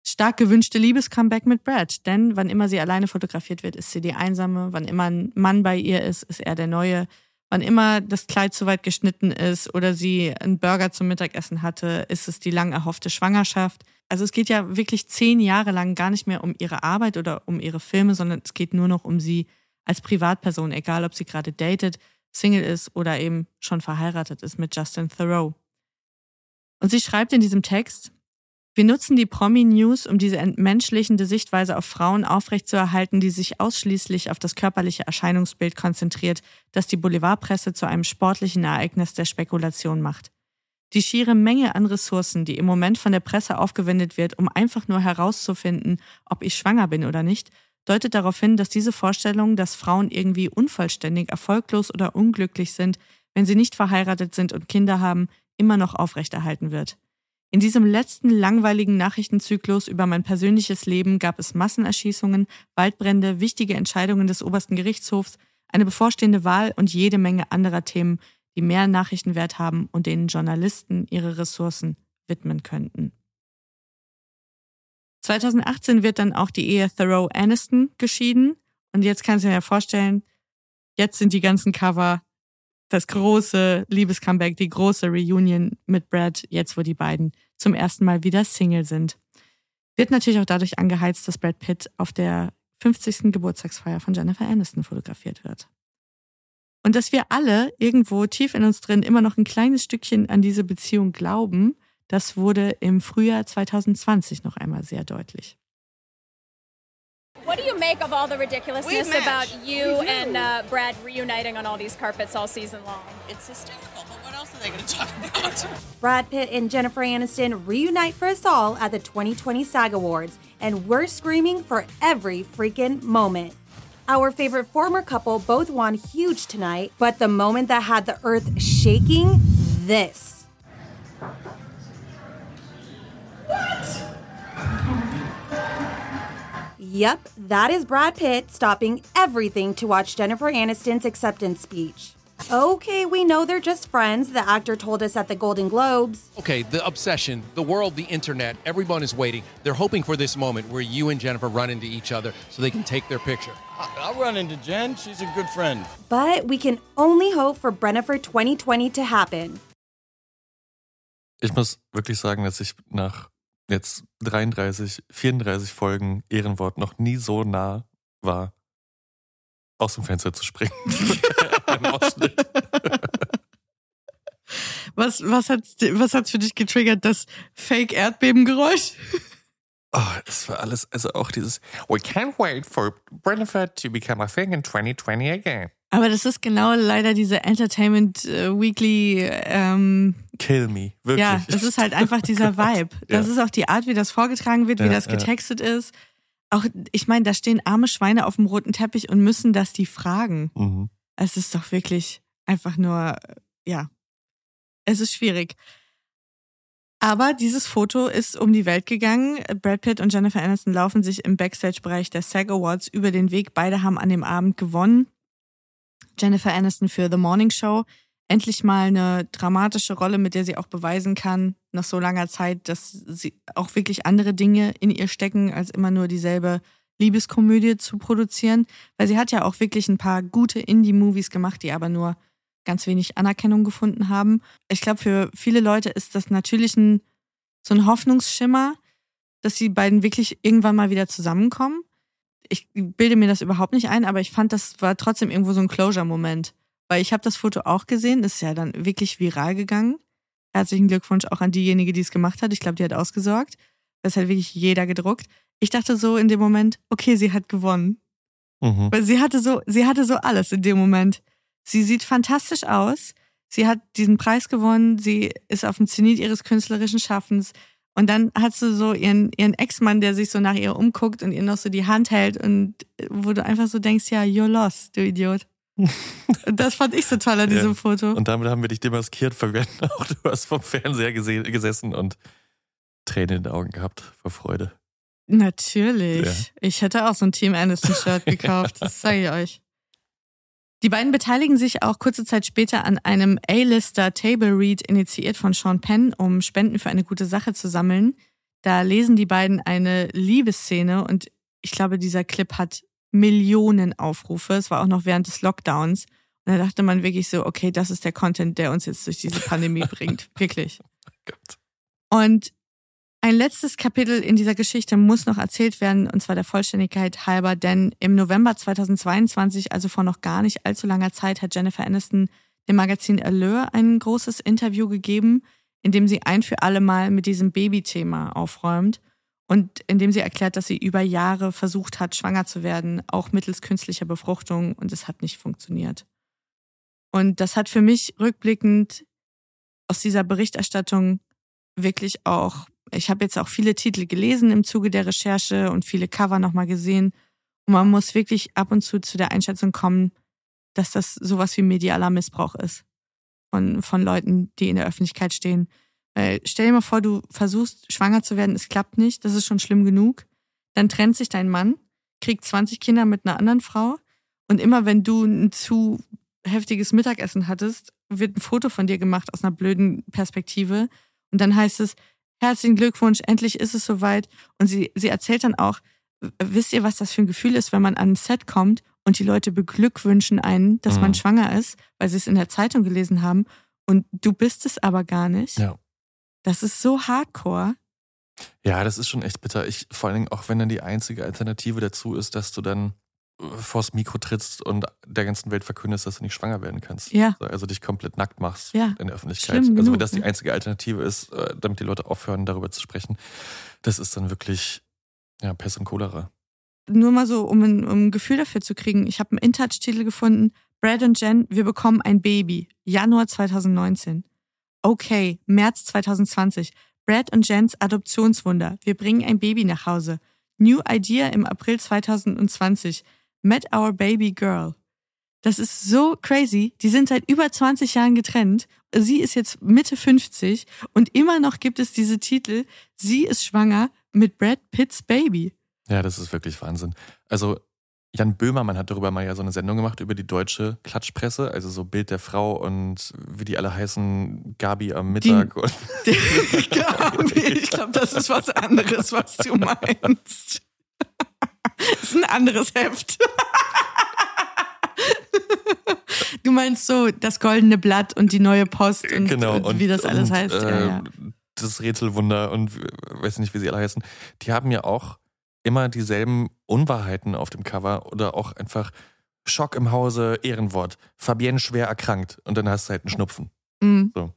stark gewünschte Liebescomeback mit Brad. Denn wann immer sie alleine fotografiert wird, ist sie die Einsame. Wann immer ein Mann bei ihr ist, ist er der Neue. Wann immer das Kleid zu weit geschnitten ist oder sie einen Burger zum Mittagessen hatte, ist es die lang erhoffte Schwangerschaft. Also es geht ja wirklich zehn Jahre lang gar nicht mehr um ihre Arbeit oder um ihre Filme, sondern es geht nur noch um sie als Privatperson, egal ob sie gerade datet, Single ist oder eben schon verheiratet ist mit Justin Thoreau. Und sie schreibt in diesem Text, wir nutzen die Promi-News, um diese entmenschlichende Sichtweise auf Frauen aufrechtzuerhalten, die sich ausschließlich auf das körperliche Erscheinungsbild konzentriert, das die Boulevardpresse zu einem sportlichen Ereignis der Spekulation macht. Die schiere Menge an Ressourcen, die im Moment von der Presse aufgewendet wird, um einfach nur herauszufinden, ob ich schwanger bin oder nicht, deutet darauf hin, dass diese Vorstellung, dass Frauen irgendwie unvollständig, erfolglos oder unglücklich sind, wenn sie nicht verheiratet sind und Kinder haben, immer noch aufrechterhalten wird. In diesem letzten langweiligen Nachrichtenzyklus über mein persönliches Leben gab es Massenerschießungen, Waldbrände, wichtige Entscheidungen des obersten Gerichtshofs, eine bevorstehende Wahl und jede Menge anderer Themen, die mehr Nachrichtenwert haben und denen Journalisten ihre Ressourcen widmen könnten. 2018 wird dann auch die Ehe Thoreau-Aniston geschieden und jetzt kannst du dir ja vorstellen, jetzt sind die ganzen Cover das große Liebescomeback, die große Reunion mit Brad, jetzt wo die beiden zum ersten Mal wieder Single sind. Wird natürlich auch dadurch angeheizt, dass Brad Pitt auf der 50. Geburtstagsfeier von Jennifer Aniston fotografiert wird. Und dass wir alle irgendwo tief in uns drin immer noch ein kleines Stückchen an diese Beziehung glauben, das wurde im Frühjahr 2020 noch einmal sehr deutlich. What do you make of all the ridiculousness about you and uh, Brad reuniting on all these carpets all season long? It's hysterical, but what else are they going to talk about? Brad Pitt and Jennifer Aniston reunite for us all at the 2020 SAG Awards, and we're screaming for every freaking moment. Our favorite former couple both won huge tonight, but the moment that had the earth shaking, this. What? Yep, that is Brad Pitt stopping everything to watch Jennifer Aniston's acceptance speech. Okay, we know they're just friends, the actor told us at the Golden Globes. Okay, the obsession, the world, the internet, everyone is waiting. They're hoping for this moment where you and Jennifer run into each other so they can take their picture. I'll run into Jen. She's a good friend. But we can only hope for Brennifer 2020 to happen. Ich muss wirklich sagen, dass ich nach jetzt 33, 34 Folgen Ehrenwort noch nie so nah war, aus dem Fenster zu springen. Was, was hat was hat's für dich getriggert? Das Fake-Erdbebengeräusch? Oh, es war alles, also auch dieses We can't wait for Brentford to become a thing in 2020 again. Aber das ist genau leider diese Entertainment äh, Weekly. Ähm, Kill me, wirklich. Ja, das ist halt einfach dieser Vibe. Das Ja. ist auch die Art, wie das vorgetragen wird, wie Ja, das ja. getextet ist. Auch, ich meine, da stehen arme Schweine auf dem roten Teppich und müssen das die fragen. Mhm. Es ist doch wirklich einfach nur, ja, es ist schwierig. Aber dieses Foto ist um die Welt gegangen. Brad Pitt und Jennifer Aniston laufen sich im Backstage-Bereich der SAG Awards über den Weg. Beide haben an dem Abend gewonnen. Jennifer Aniston für The Morning Show. Endlich mal eine dramatische Rolle, mit der sie auch beweisen kann, nach so langer Zeit, dass sie auch wirklich andere Dinge in ihr stecken, als immer nur dieselbe Liebeskomödie zu produzieren. Weil sie hat ja auch wirklich ein paar gute Indie-Movies gemacht, die aber nur ganz wenig Anerkennung gefunden haben. Ich glaube, für viele Leute ist das natürlich ein, so ein Hoffnungsschimmer, dass die beiden wirklich irgendwann mal wieder zusammenkommen. Ich bilde mir das überhaupt nicht ein, aber ich fand, das war trotzdem irgendwo so ein Closure-Moment. Weil ich habe das Foto auch gesehen, ist ja dann wirklich viral gegangen. Herzlichen Glückwunsch auch an diejenige, die es gemacht hat. Ich glaube, die hat ausgesorgt. Das hat wirklich jeder gedruckt. Ich dachte so in dem Moment, okay, sie hat gewonnen. Mhm. Weil sie hatte so, sie hatte so alles in dem Moment. Sie sieht fantastisch aus. Sie hat diesen Preis gewonnen. Sie ist auf dem Zenit ihres künstlerischen Schaffens. Und dann hat sie so ihren, ihren Ex-Mann, der sich so nach ihr umguckt und ihr noch so die Hand hält und wo du einfach so denkst, ja, you're lost, du Idiot. das fand ich so toll an diesem Ja. Foto. Und damit haben wir dich demaskiert, Fabian. Auch du hast vom Fernseher gese gesessen und Tränen in den Augen gehabt vor Freude. Natürlich. Ja. Ich hätte auch so ein Team Anderson-Shirt gekauft, das sage ich euch. Die beiden beteiligen sich auch kurze Zeit später an einem A-Lister Table Read, initiiert von Sean Penn, um Spenden für eine gute Sache zu sammeln. Da lesen die beiden eine Liebesszene und ich glaube, dieser Clip hat Millionen Aufrufe. Es war auch noch während des Lockdowns. Und da dachte man wirklich so, okay, das ist der Content, der uns jetzt durch diese Pandemie bringt. Wirklich. Und ein letztes Kapitel in dieser Geschichte muss noch erzählt werden, und zwar der Vollständigkeit halber, denn im November 2022, also vor noch gar nicht allzu langer Zeit, hat Jennifer Aniston dem Magazin Allure ein großes Interview gegeben, in dem sie ein für alle Mal mit diesem Baby-Thema aufräumt und in dem sie erklärt, dass sie über Jahre versucht hat, schwanger zu werden, auch mittels künstlicher Befruchtung, und es hat nicht funktioniert. Und das hat für mich rückblickend aus dieser Berichterstattung wirklich auch, ich habe jetzt auch viele Titel gelesen im Zuge der Recherche und viele Cover nochmal gesehen. Und man muss wirklich ab und zu zu der Einschätzung kommen, dass das sowas wie medialer Missbrauch ist. Von, von Leuten, die in der Öffentlichkeit stehen. Weil stell dir mal vor, du versuchst schwanger zu werden, es klappt nicht, das ist schon schlimm genug. Dann trennt sich dein Mann, kriegt 20 Kinder mit einer anderen Frau und immer wenn du ein zu heftiges Mittagessen hattest, wird ein Foto von dir gemacht aus einer blöden Perspektive und dann heißt es, herzlichen Glückwunsch, endlich ist es soweit. Und sie, sie erzählt dann auch, wisst ihr, was das für ein Gefühl ist, wenn man an ein Set kommt und die Leute beglückwünschen einen, dass man Mhm. schwanger ist, weil sie es in der Zeitung gelesen haben und du bist es aber gar nicht. Ja. Das ist so hardcore. Ja, das ist schon echt bitter. Ich, vor allen Dingen auch, wenn dann die einzige Alternative dazu ist, dass du dann äh, vors Mikro trittst und der ganzen Welt verkündest, dass du nicht schwanger werden kannst. Ja. So, Also dich komplett nackt machst Ja. in der Öffentlichkeit. Schlimm also wenn das die einzige Alternative ist, äh, damit die Leute aufhören, darüber zu sprechen, das ist dann wirklich ja, Pest und Cholera. Nur mal so, um ein, um ein Gefühl dafür zu kriegen. Ich habe einen InTouch-Titel gefunden. Brad und Jen, wir bekommen ein Baby. Januar 2019. Okay, März 2020. Brad und Jens Adoptionswunder. Wir bringen ein Baby nach Hause. New Idea im April 2020. Met our baby girl. Das ist so crazy. Die sind seit über 20 Jahren getrennt. Sie ist jetzt Mitte 50 und immer noch gibt es diese Titel. Sie ist schwanger mit Brad Pitts Baby. Ja, das ist wirklich Wahnsinn. Also Jan Böhmermann hat darüber mal ja so eine Sendung gemacht über die deutsche Klatschpresse, also so Bild der Frau und wie die alle heißen, Gabi am Mittag und Gabi, ich glaube, das ist was anderes, was du meinst. Das ist ein anderes Heft. Du meinst so das goldene Blatt und die neue Post und, genau und und wie das alles und, heißt. Äh, ja, ja. Das Rätselwunder und äh, weiß nicht, wie sie alle heißen. Die haben ja auch immer dieselben Unwahrheiten auf dem Cover oder auch einfach Schock im Hause, Ehrenwort, Fabienne schwer erkrankt und dann hast du halt einen Schnupfen. Mhm. So.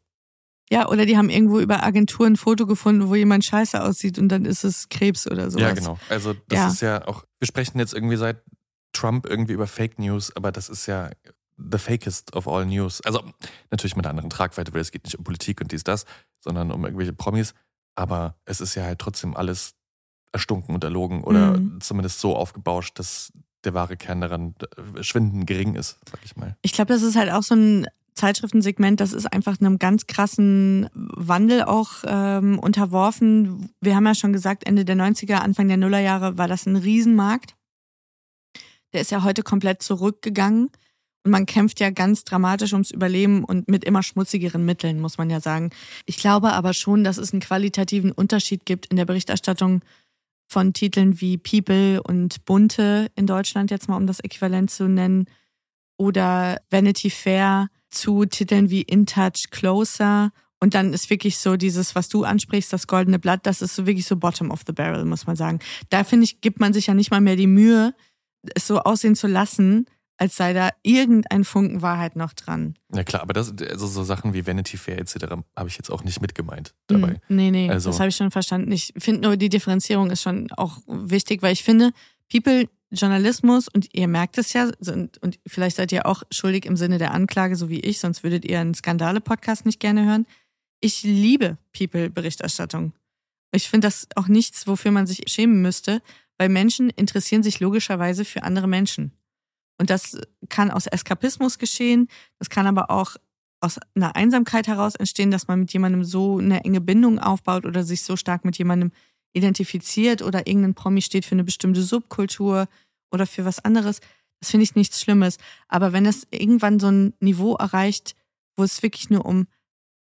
Ja, oder die haben irgendwo über Agenturen ein Foto gefunden, wo jemand scheiße aussieht und dann ist es Krebs oder sowas. Ja, genau. Also das Ja. ist ja auch, wir sprechen jetzt irgendwie seit Trump irgendwie über Fake News, aber das ist ja the fakest of all news. Also natürlich mit einer anderen Tragweite, weil es geht nicht um Politik und dies, das, sondern um irgendwelche Promis. Aber es ist ja halt trotzdem alles erstunken und erlogen oder Mhm. zumindest so aufgebauscht, dass der wahre Kern daran äh, schwindend gering ist, sag ich mal. Ich glaube, das ist halt auch so ein Zeitschriftensegment, das ist einfach einem ganz krassen Wandel auch ähm, unterworfen. Wir haben ja schon gesagt, Ende der 90er, Anfang der Nullerjahre war das ein Riesenmarkt. Der ist ja heute komplett zurückgegangen. Und man kämpft ja ganz dramatisch ums Überleben und mit immer schmutzigeren Mitteln, muss man ja sagen. Ich glaube aber schon, dass es einen qualitativen Unterschied gibt in der Berichterstattung von Titeln wie People und Bunte in Deutschland, jetzt mal um das Äquivalent zu nennen, oder Vanity Fair zu Titeln wie In Touch Closer. Und dann ist wirklich so dieses, was du ansprichst, das goldene Blatt, das ist so wirklich so bottom of the barrel, muss man sagen. Da finde ich, gibt man sich ja nicht mal mehr die Mühe, es so aussehen zu lassen, als sei da irgendein Funken Wahrheit noch dran. Ja klar, aber das, also so Sachen wie Vanity Fair etc. habe ich jetzt auch nicht mitgemeint dabei. Hm, Nee, nee, Also- das habe ich schon verstanden. Ich finde nur, die Differenzierung ist schon auch wichtig, weil ich finde, People Journalismus, und ihr merkt es ja, sind, und vielleicht seid ihr auch schuldig im Sinne der Anklage, so wie ich, sonst würdet ihr einen Skandale-Podcast nicht gerne hören. Ich liebe People-Berichterstattung. Ich finde das auch nichts, wofür man sich schämen müsste, weil Menschen interessieren sich logischerweise für andere Menschen. Und das kann aus Eskapismus geschehen, das kann aber auch aus einer Einsamkeit heraus entstehen, dass man mit jemandem so eine enge Bindung aufbaut oder sich so stark mit jemandem identifiziert oder irgendein Promi steht für eine bestimmte Subkultur oder für was anderes. Das finde ich nichts Schlimmes. Aber wenn es irgendwann so ein Niveau erreicht, wo es wirklich nur um,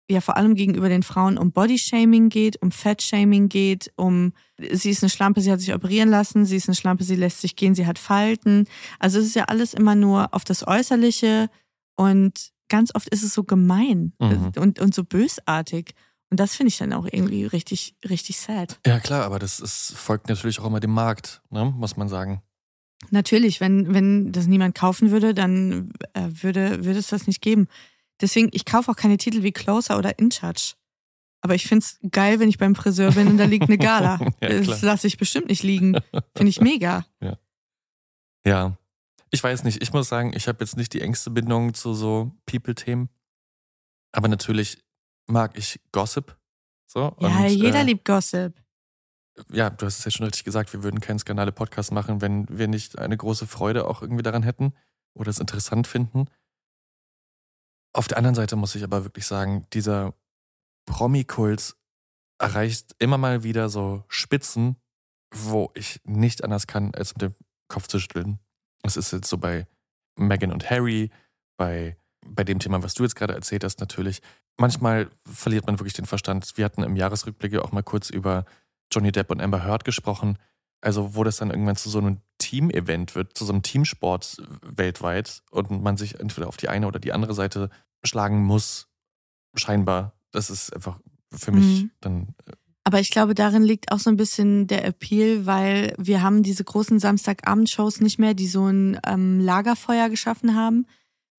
ja, vor allem gegenüber den Frauen um Bodyshaming geht, um Fettshaming geht, um, sie ist eine Schlampe, sie hat sich operieren lassen, sie ist eine Schlampe, sie lässt sich gehen, sie hat Falten. Also es ist ja alles immer nur auf das Äußerliche und ganz oft ist es so gemein Mhm. und, und so bösartig. Und das finde ich dann auch irgendwie richtig, richtig sad. Ja, klar, aber das ist, folgt natürlich auch immer dem Markt, ne? muss man sagen. Natürlich, wenn, wenn das niemand kaufen würde, dann äh, würde, würde es das nicht geben. Deswegen, ich kaufe auch keine Titel wie Closer oder In Charge. Aber ich finde es geil, wenn ich beim Friseur bin und da liegt eine Gala. Ja, das lasse ich bestimmt nicht liegen. Finde ich mega. Ja. Ja. Ich weiß nicht, ich muss sagen, ich habe jetzt nicht die engste Bindung zu so People-Themen. Aber natürlich mag ich Gossip. So, Ja, und, jeder äh, liebt Gossip. Ja, du hast es ja schon richtig gesagt, wir würden keinen Skandale-Podcast machen, wenn wir nicht eine große Freude auch irgendwie daran hätten oder es interessant finden. Auf der anderen Seite muss ich aber wirklich sagen, dieser Promi-Kult erreicht immer mal wieder so Spitzen, wo ich nicht anders kann, als mit dem Kopf zu schütteln. Es ist jetzt so bei Meghan und Harry, bei, bei dem Thema, was du jetzt gerade erzählt hast, natürlich. Manchmal verliert man wirklich den Verstand. Wir hatten im Jahresrückblick ja auch mal kurz über Johnny Depp und Amber Heard gesprochen. Also, wo das dann irgendwann zu so einem Team-Event wird, zu so einem Teamsport weltweit und man sich entweder auf die eine oder die andere Seite schlagen muss, scheinbar. Das ist einfach für mich Mhm. dann Aber ich glaube, darin liegt auch so ein bisschen der Appeal, weil wir haben diese großen Samstagabendshows nicht mehr, die so ein ähm, Lagerfeuer geschaffen haben.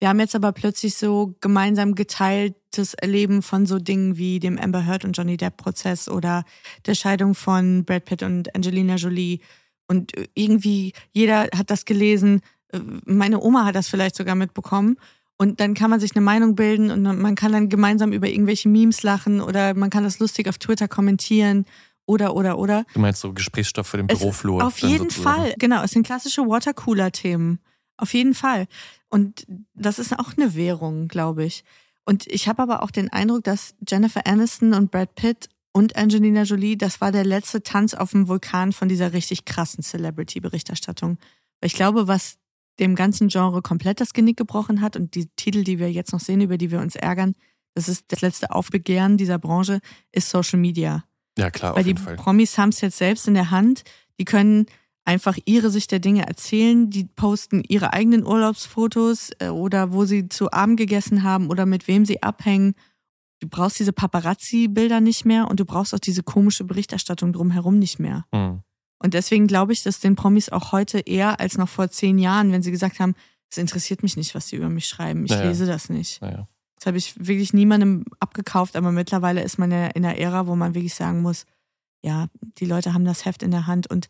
Wir haben jetzt aber plötzlich so gemeinsam geteiltes Erleben von so Dingen wie dem Amber Heard und Johnny Depp Prozess oder der Scheidung von Brad Pitt und Angelina Jolie. Und irgendwie jeder hat das gelesen. Äh, Meine Oma hat das vielleicht sogar mitbekommen. Und dann kann man sich eine Meinung bilden und man kann dann gemeinsam über irgendwelche Memes lachen oder man kann das lustig auf Twitter kommentieren oder, oder, oder. Du meinst so Gesprächsstoff für den Büroflur? Auf jeden sozusagen. Fall, genau. Es sind klassische Watercooler-Themen. Auf jeden Fall. Und das ist auch eine Währung, glaube ich. Und ich habe aber auch den Eindruck, dass Jennifer Aniston und Brad Pitt und Angelina Jolie, das war der letzte Tanz auf dem Vulkan von dieser richtig krassen Celebrity-Berichterstattung. Weil ich glaube, was dem ganzen Genre komplett das Genick gebrochen hat und die Titel, die wir jetzt noch sehen, über die wir uns ärgern, das ist das letzte Aufbegehren dieser Branche, ist Social Media. Ja, klar, Weil die Fall. Promis haben es jetzt selbst in der Hand. Die können einfach ihre Sicht der Dinge erzählen. Die posten ihre eigenen Urlaubsfotos äh, oder wo sie zu Abend gegessen haben oder mit wem sie abhängen. Du brauchst diese Paparazzi-Bilder nicht mehr und du brauchst auch diese komische Berichterstattung drumherum nicht mehr. Hm. Und deswegen glaube ich, dass den Promis auch heute eher als noch vor zehn Jahren, wenn sie gesagt haben, es interessiert mich nicht, was sie über mich schreiben. Ich Ja, ja. lese das nicht. Naja. Das habe ich wirklich niemandem abgekauft, aber mittlerweile ist man ja in einer Ära, wo man wirklich sagen muss, ja, die Leute haben das Heft in der Hand und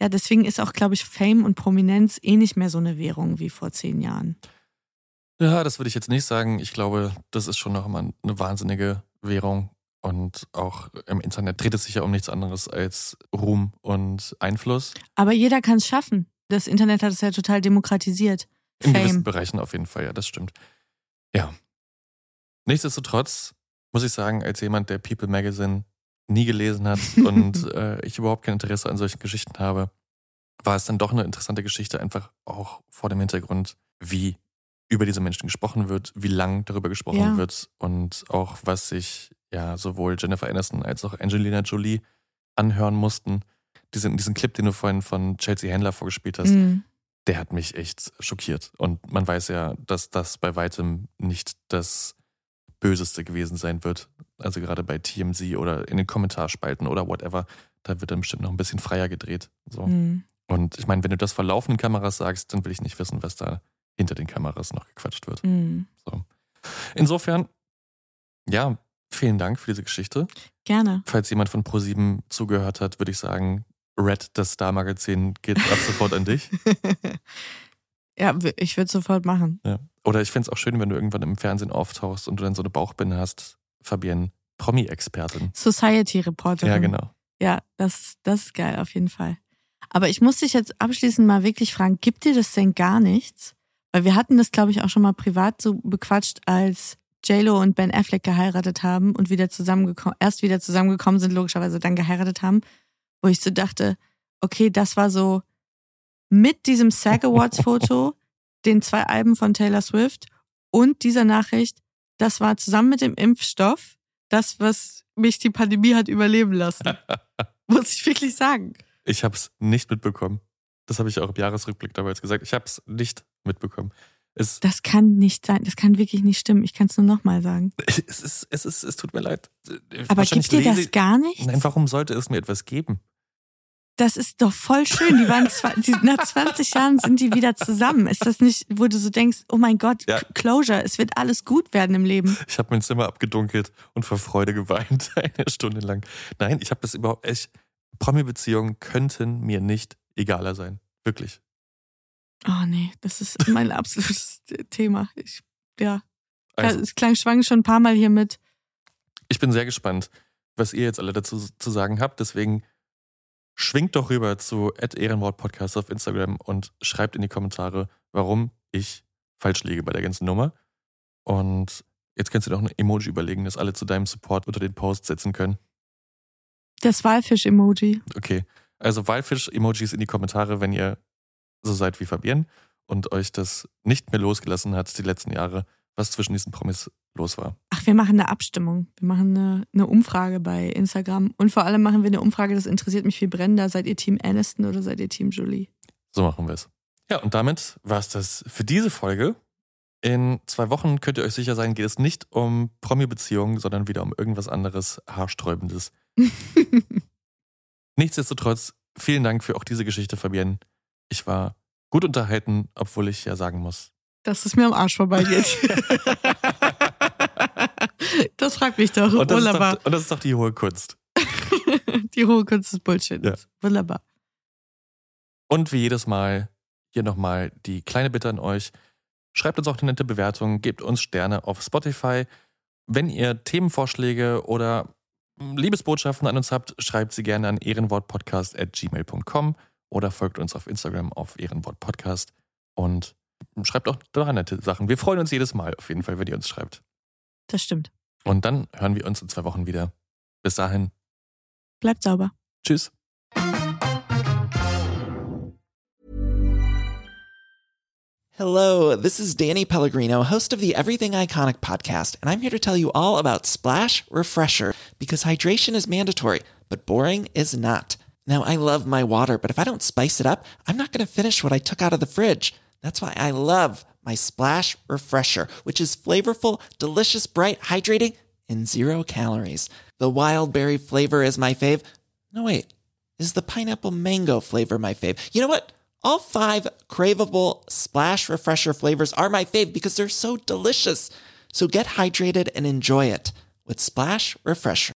ja, deswegen ist auch, glaube ich, Fame und Prominenz eh nicht mehr so eine Währung wie vor zehn Jahren. Ja, das würde ich jetzt nicht sagen. Ich glaube, das ist schon noch mal eine wahnsinnige Währung. Und auch im Internet dreht es sich ja um nichts anderes als Ruhm und Einfluss. Aber jeder kann es schaffen. Das Internet hat es ja total demokratisiert. In gewissen Fame. Bereichen auf jeden Fall, ja, das stimmt. Ja. Nichtsdestotrotz muss ich sagen, als jemand, der People Magazine nie gelesen hat und äh, ich überhaupt kein Interesse an solchen Geschichten habe, war es dann doch eine interessante Geschichte, einfach auch vor dem Hintergrund, wie über diese Menschen gesprochen wird, wie lang darüber gesprochen Ja. wird und auch was sich ja sowohl Jennifer Aniston als auch Angelina Jolie anhören mussten. Diesen, diesen Clip, den du vorhin von Chelsea Handler vorgespielt hast, Mhm. der hat mich echt schockiert. Und man weiß ja, dass das bei weitem nicht das Böseste gewesen sein wird. Also gerade bei TMZ oder in den Kommentarspalten oder whatever, da wird dann bestimmt noch ein bisschen freier gedreht. So. Mhm. Und ich meine, wenn du das vor laufenden Kameras sagst, dann will ich nicht wissen, was da hinter den Kameras noch gequatscht wird. Mhm. So. Insofern, ja, vielen Dank für diese Geschichte. Gerne. Falls jemand von ProSieben zugehört hat, würde ich sagen, Red, das Star-Magazin, geht ab sofort an dich. Ja, ich würde sofort machen. Ja. Oder ich fände es auch schön, wenn du irgendwann im Fernsehen auftauchst und du dann so eine Bauchbinde hast. Fabienne, Promi-Expertin. Society Reporterin. Ja, genau. Ja, das, das ist geil, auf jeden Fall. Aber ich muss dich jetzt abschließend mal wirklich fragen, gibt dir das denn gar nichts? Weil wir hatten das, glaube ich, auch schon mal privat so bequatscht, als JLo und Ben Affleck geheiratet haben und wieder zusammengekommen, erst wieder zusammengekommen sind, logischerweise dann geheiratet haben, wo ich so dachte, okay, das war so mit diesem SAG Awards Foto, den zwei Alben von Taylor Swift und dieser Nachricht, das war zusammen mit dem Impfstoff das, was mich die Pandemie hat überleben lassen. Muss ich wirklich sagen. Ich habe es nicht mitbekommen. Das habe ich auch im Jahresrückblick damals gesagt. Ich habe es nicht mitbekommen. Es, das kann nicht sein. Das kann wirklich nicht stimmen. Ich kann es nur nochmal sagen. Es, ist, es, ist, es tut mir leid. Aber gibt dir das gar nicht? Nein, warum sollte es mir etwas geben? Das ist doch voll schön. Die waren zwei, die, nach 20 Jahren sind die wieder zusammen. Ist das nicht, wo du so denkst, oh mein Gott, ja. Closure, es wird alles gut werden im Leben. Ich habe mein Zimmer abgedunkelt und vor Freude geweint eine Stunde lang. Nein, ich habe das überhaupt echt. Promi-Beziehungen könnten mir nicht egaler sein. Wirklich. Oh nee, das ist mein absolutes Thema. Ich, ja. Also, es klang schwang schon ein paar Mal hier mit. Ich bin sehr gespannt, was ihr jetzt alle dazu zu sagen habt. Deswegen schwingt doch rüber zu Ehrenwort Podcast auf Instagram und schreibt in die Kommentare, warum ich falsch liege bei der ganzen Nummer. Und jetzt kannst du doch ein Emoji überlegen, das alle zu deinem Support unter den Post setzen können. Das Walfisch-Emoji. Okay. Also Walfisch-Emojis in die Kommentare, wenn ihr so seid wie Fabienne und euch das nicht mehr losgelassen hat die letzten Jahre, was zwischen diesen Promis los war. Ach, wir machen eine Abstimmung. Wir machen eine, eine, Umfrage bei Instagram. Und vor allem machen wir eine Umfrage, das interessiert mich viel brennender. Seid ihr Team Aniston oder seid ihr Team Julie? So machen wir es. Ja, und damit war es das für diese Folge. In zwei Wochen könnt ihr euch sicher sein, geht es nicht um Promi-Beziehungen, sondern wieder um irgendwas anderes, haarsträubendes. Nichtsdestotrotz, vielen Dank für auch diese Geschichte, Fabienne. Ich war gut unterhalten, obwohl ich ja sagen muss. Dass es mir am Arsch vorbeigeht. das fragt mich doch. Und das, Wunderbar. Doch, und das ist doch die hohe Kunst. die hohe Kunst ist Bullshit. Ja. Wunderbar. Und wie jedes Mal hier nochmal die kleine Bitte an euch. Schreibt uns auch eine nette Bewertung, gebt uns Sterne auf Spotify. Wenn ihr Themenvorschläge oder Liebesbotschaften an uns habt, schreibt sie gerne an ehrenwortpodcast.gmail.com oder folgt uns auf Instagram auf ehrenwortpodcast und schreibt auch da nette Sachen. Wir freuen uns jedes Mal auf jeden Fall, wenn ihr uns schreibt. Das stimmt. Und dann hören wir uns in zwei Wochen wieder. Bis dahin. Bleibt sauber. Tschüss. Hello, this is Danny Pellegrino, host of the Everything Iconic podcast, and I'm here to tell you all about Splash Refresher because hydration is mandatory, but boring is not. Now, I love my water, but if I don't spice it up, I'm not going to finish what I took out of the fridge. That's why I love my Splash Refresher, which is flavorful, delicious, bright, hydrating, and zero calories. The wild berry flavor is my fave. No, wait, is the pineapple mango flavor my fave? You know what? All five craveable Splash Refresher flavors are my fave because they're so delicious. So get hydrated and enjoy it with Splash Refresher.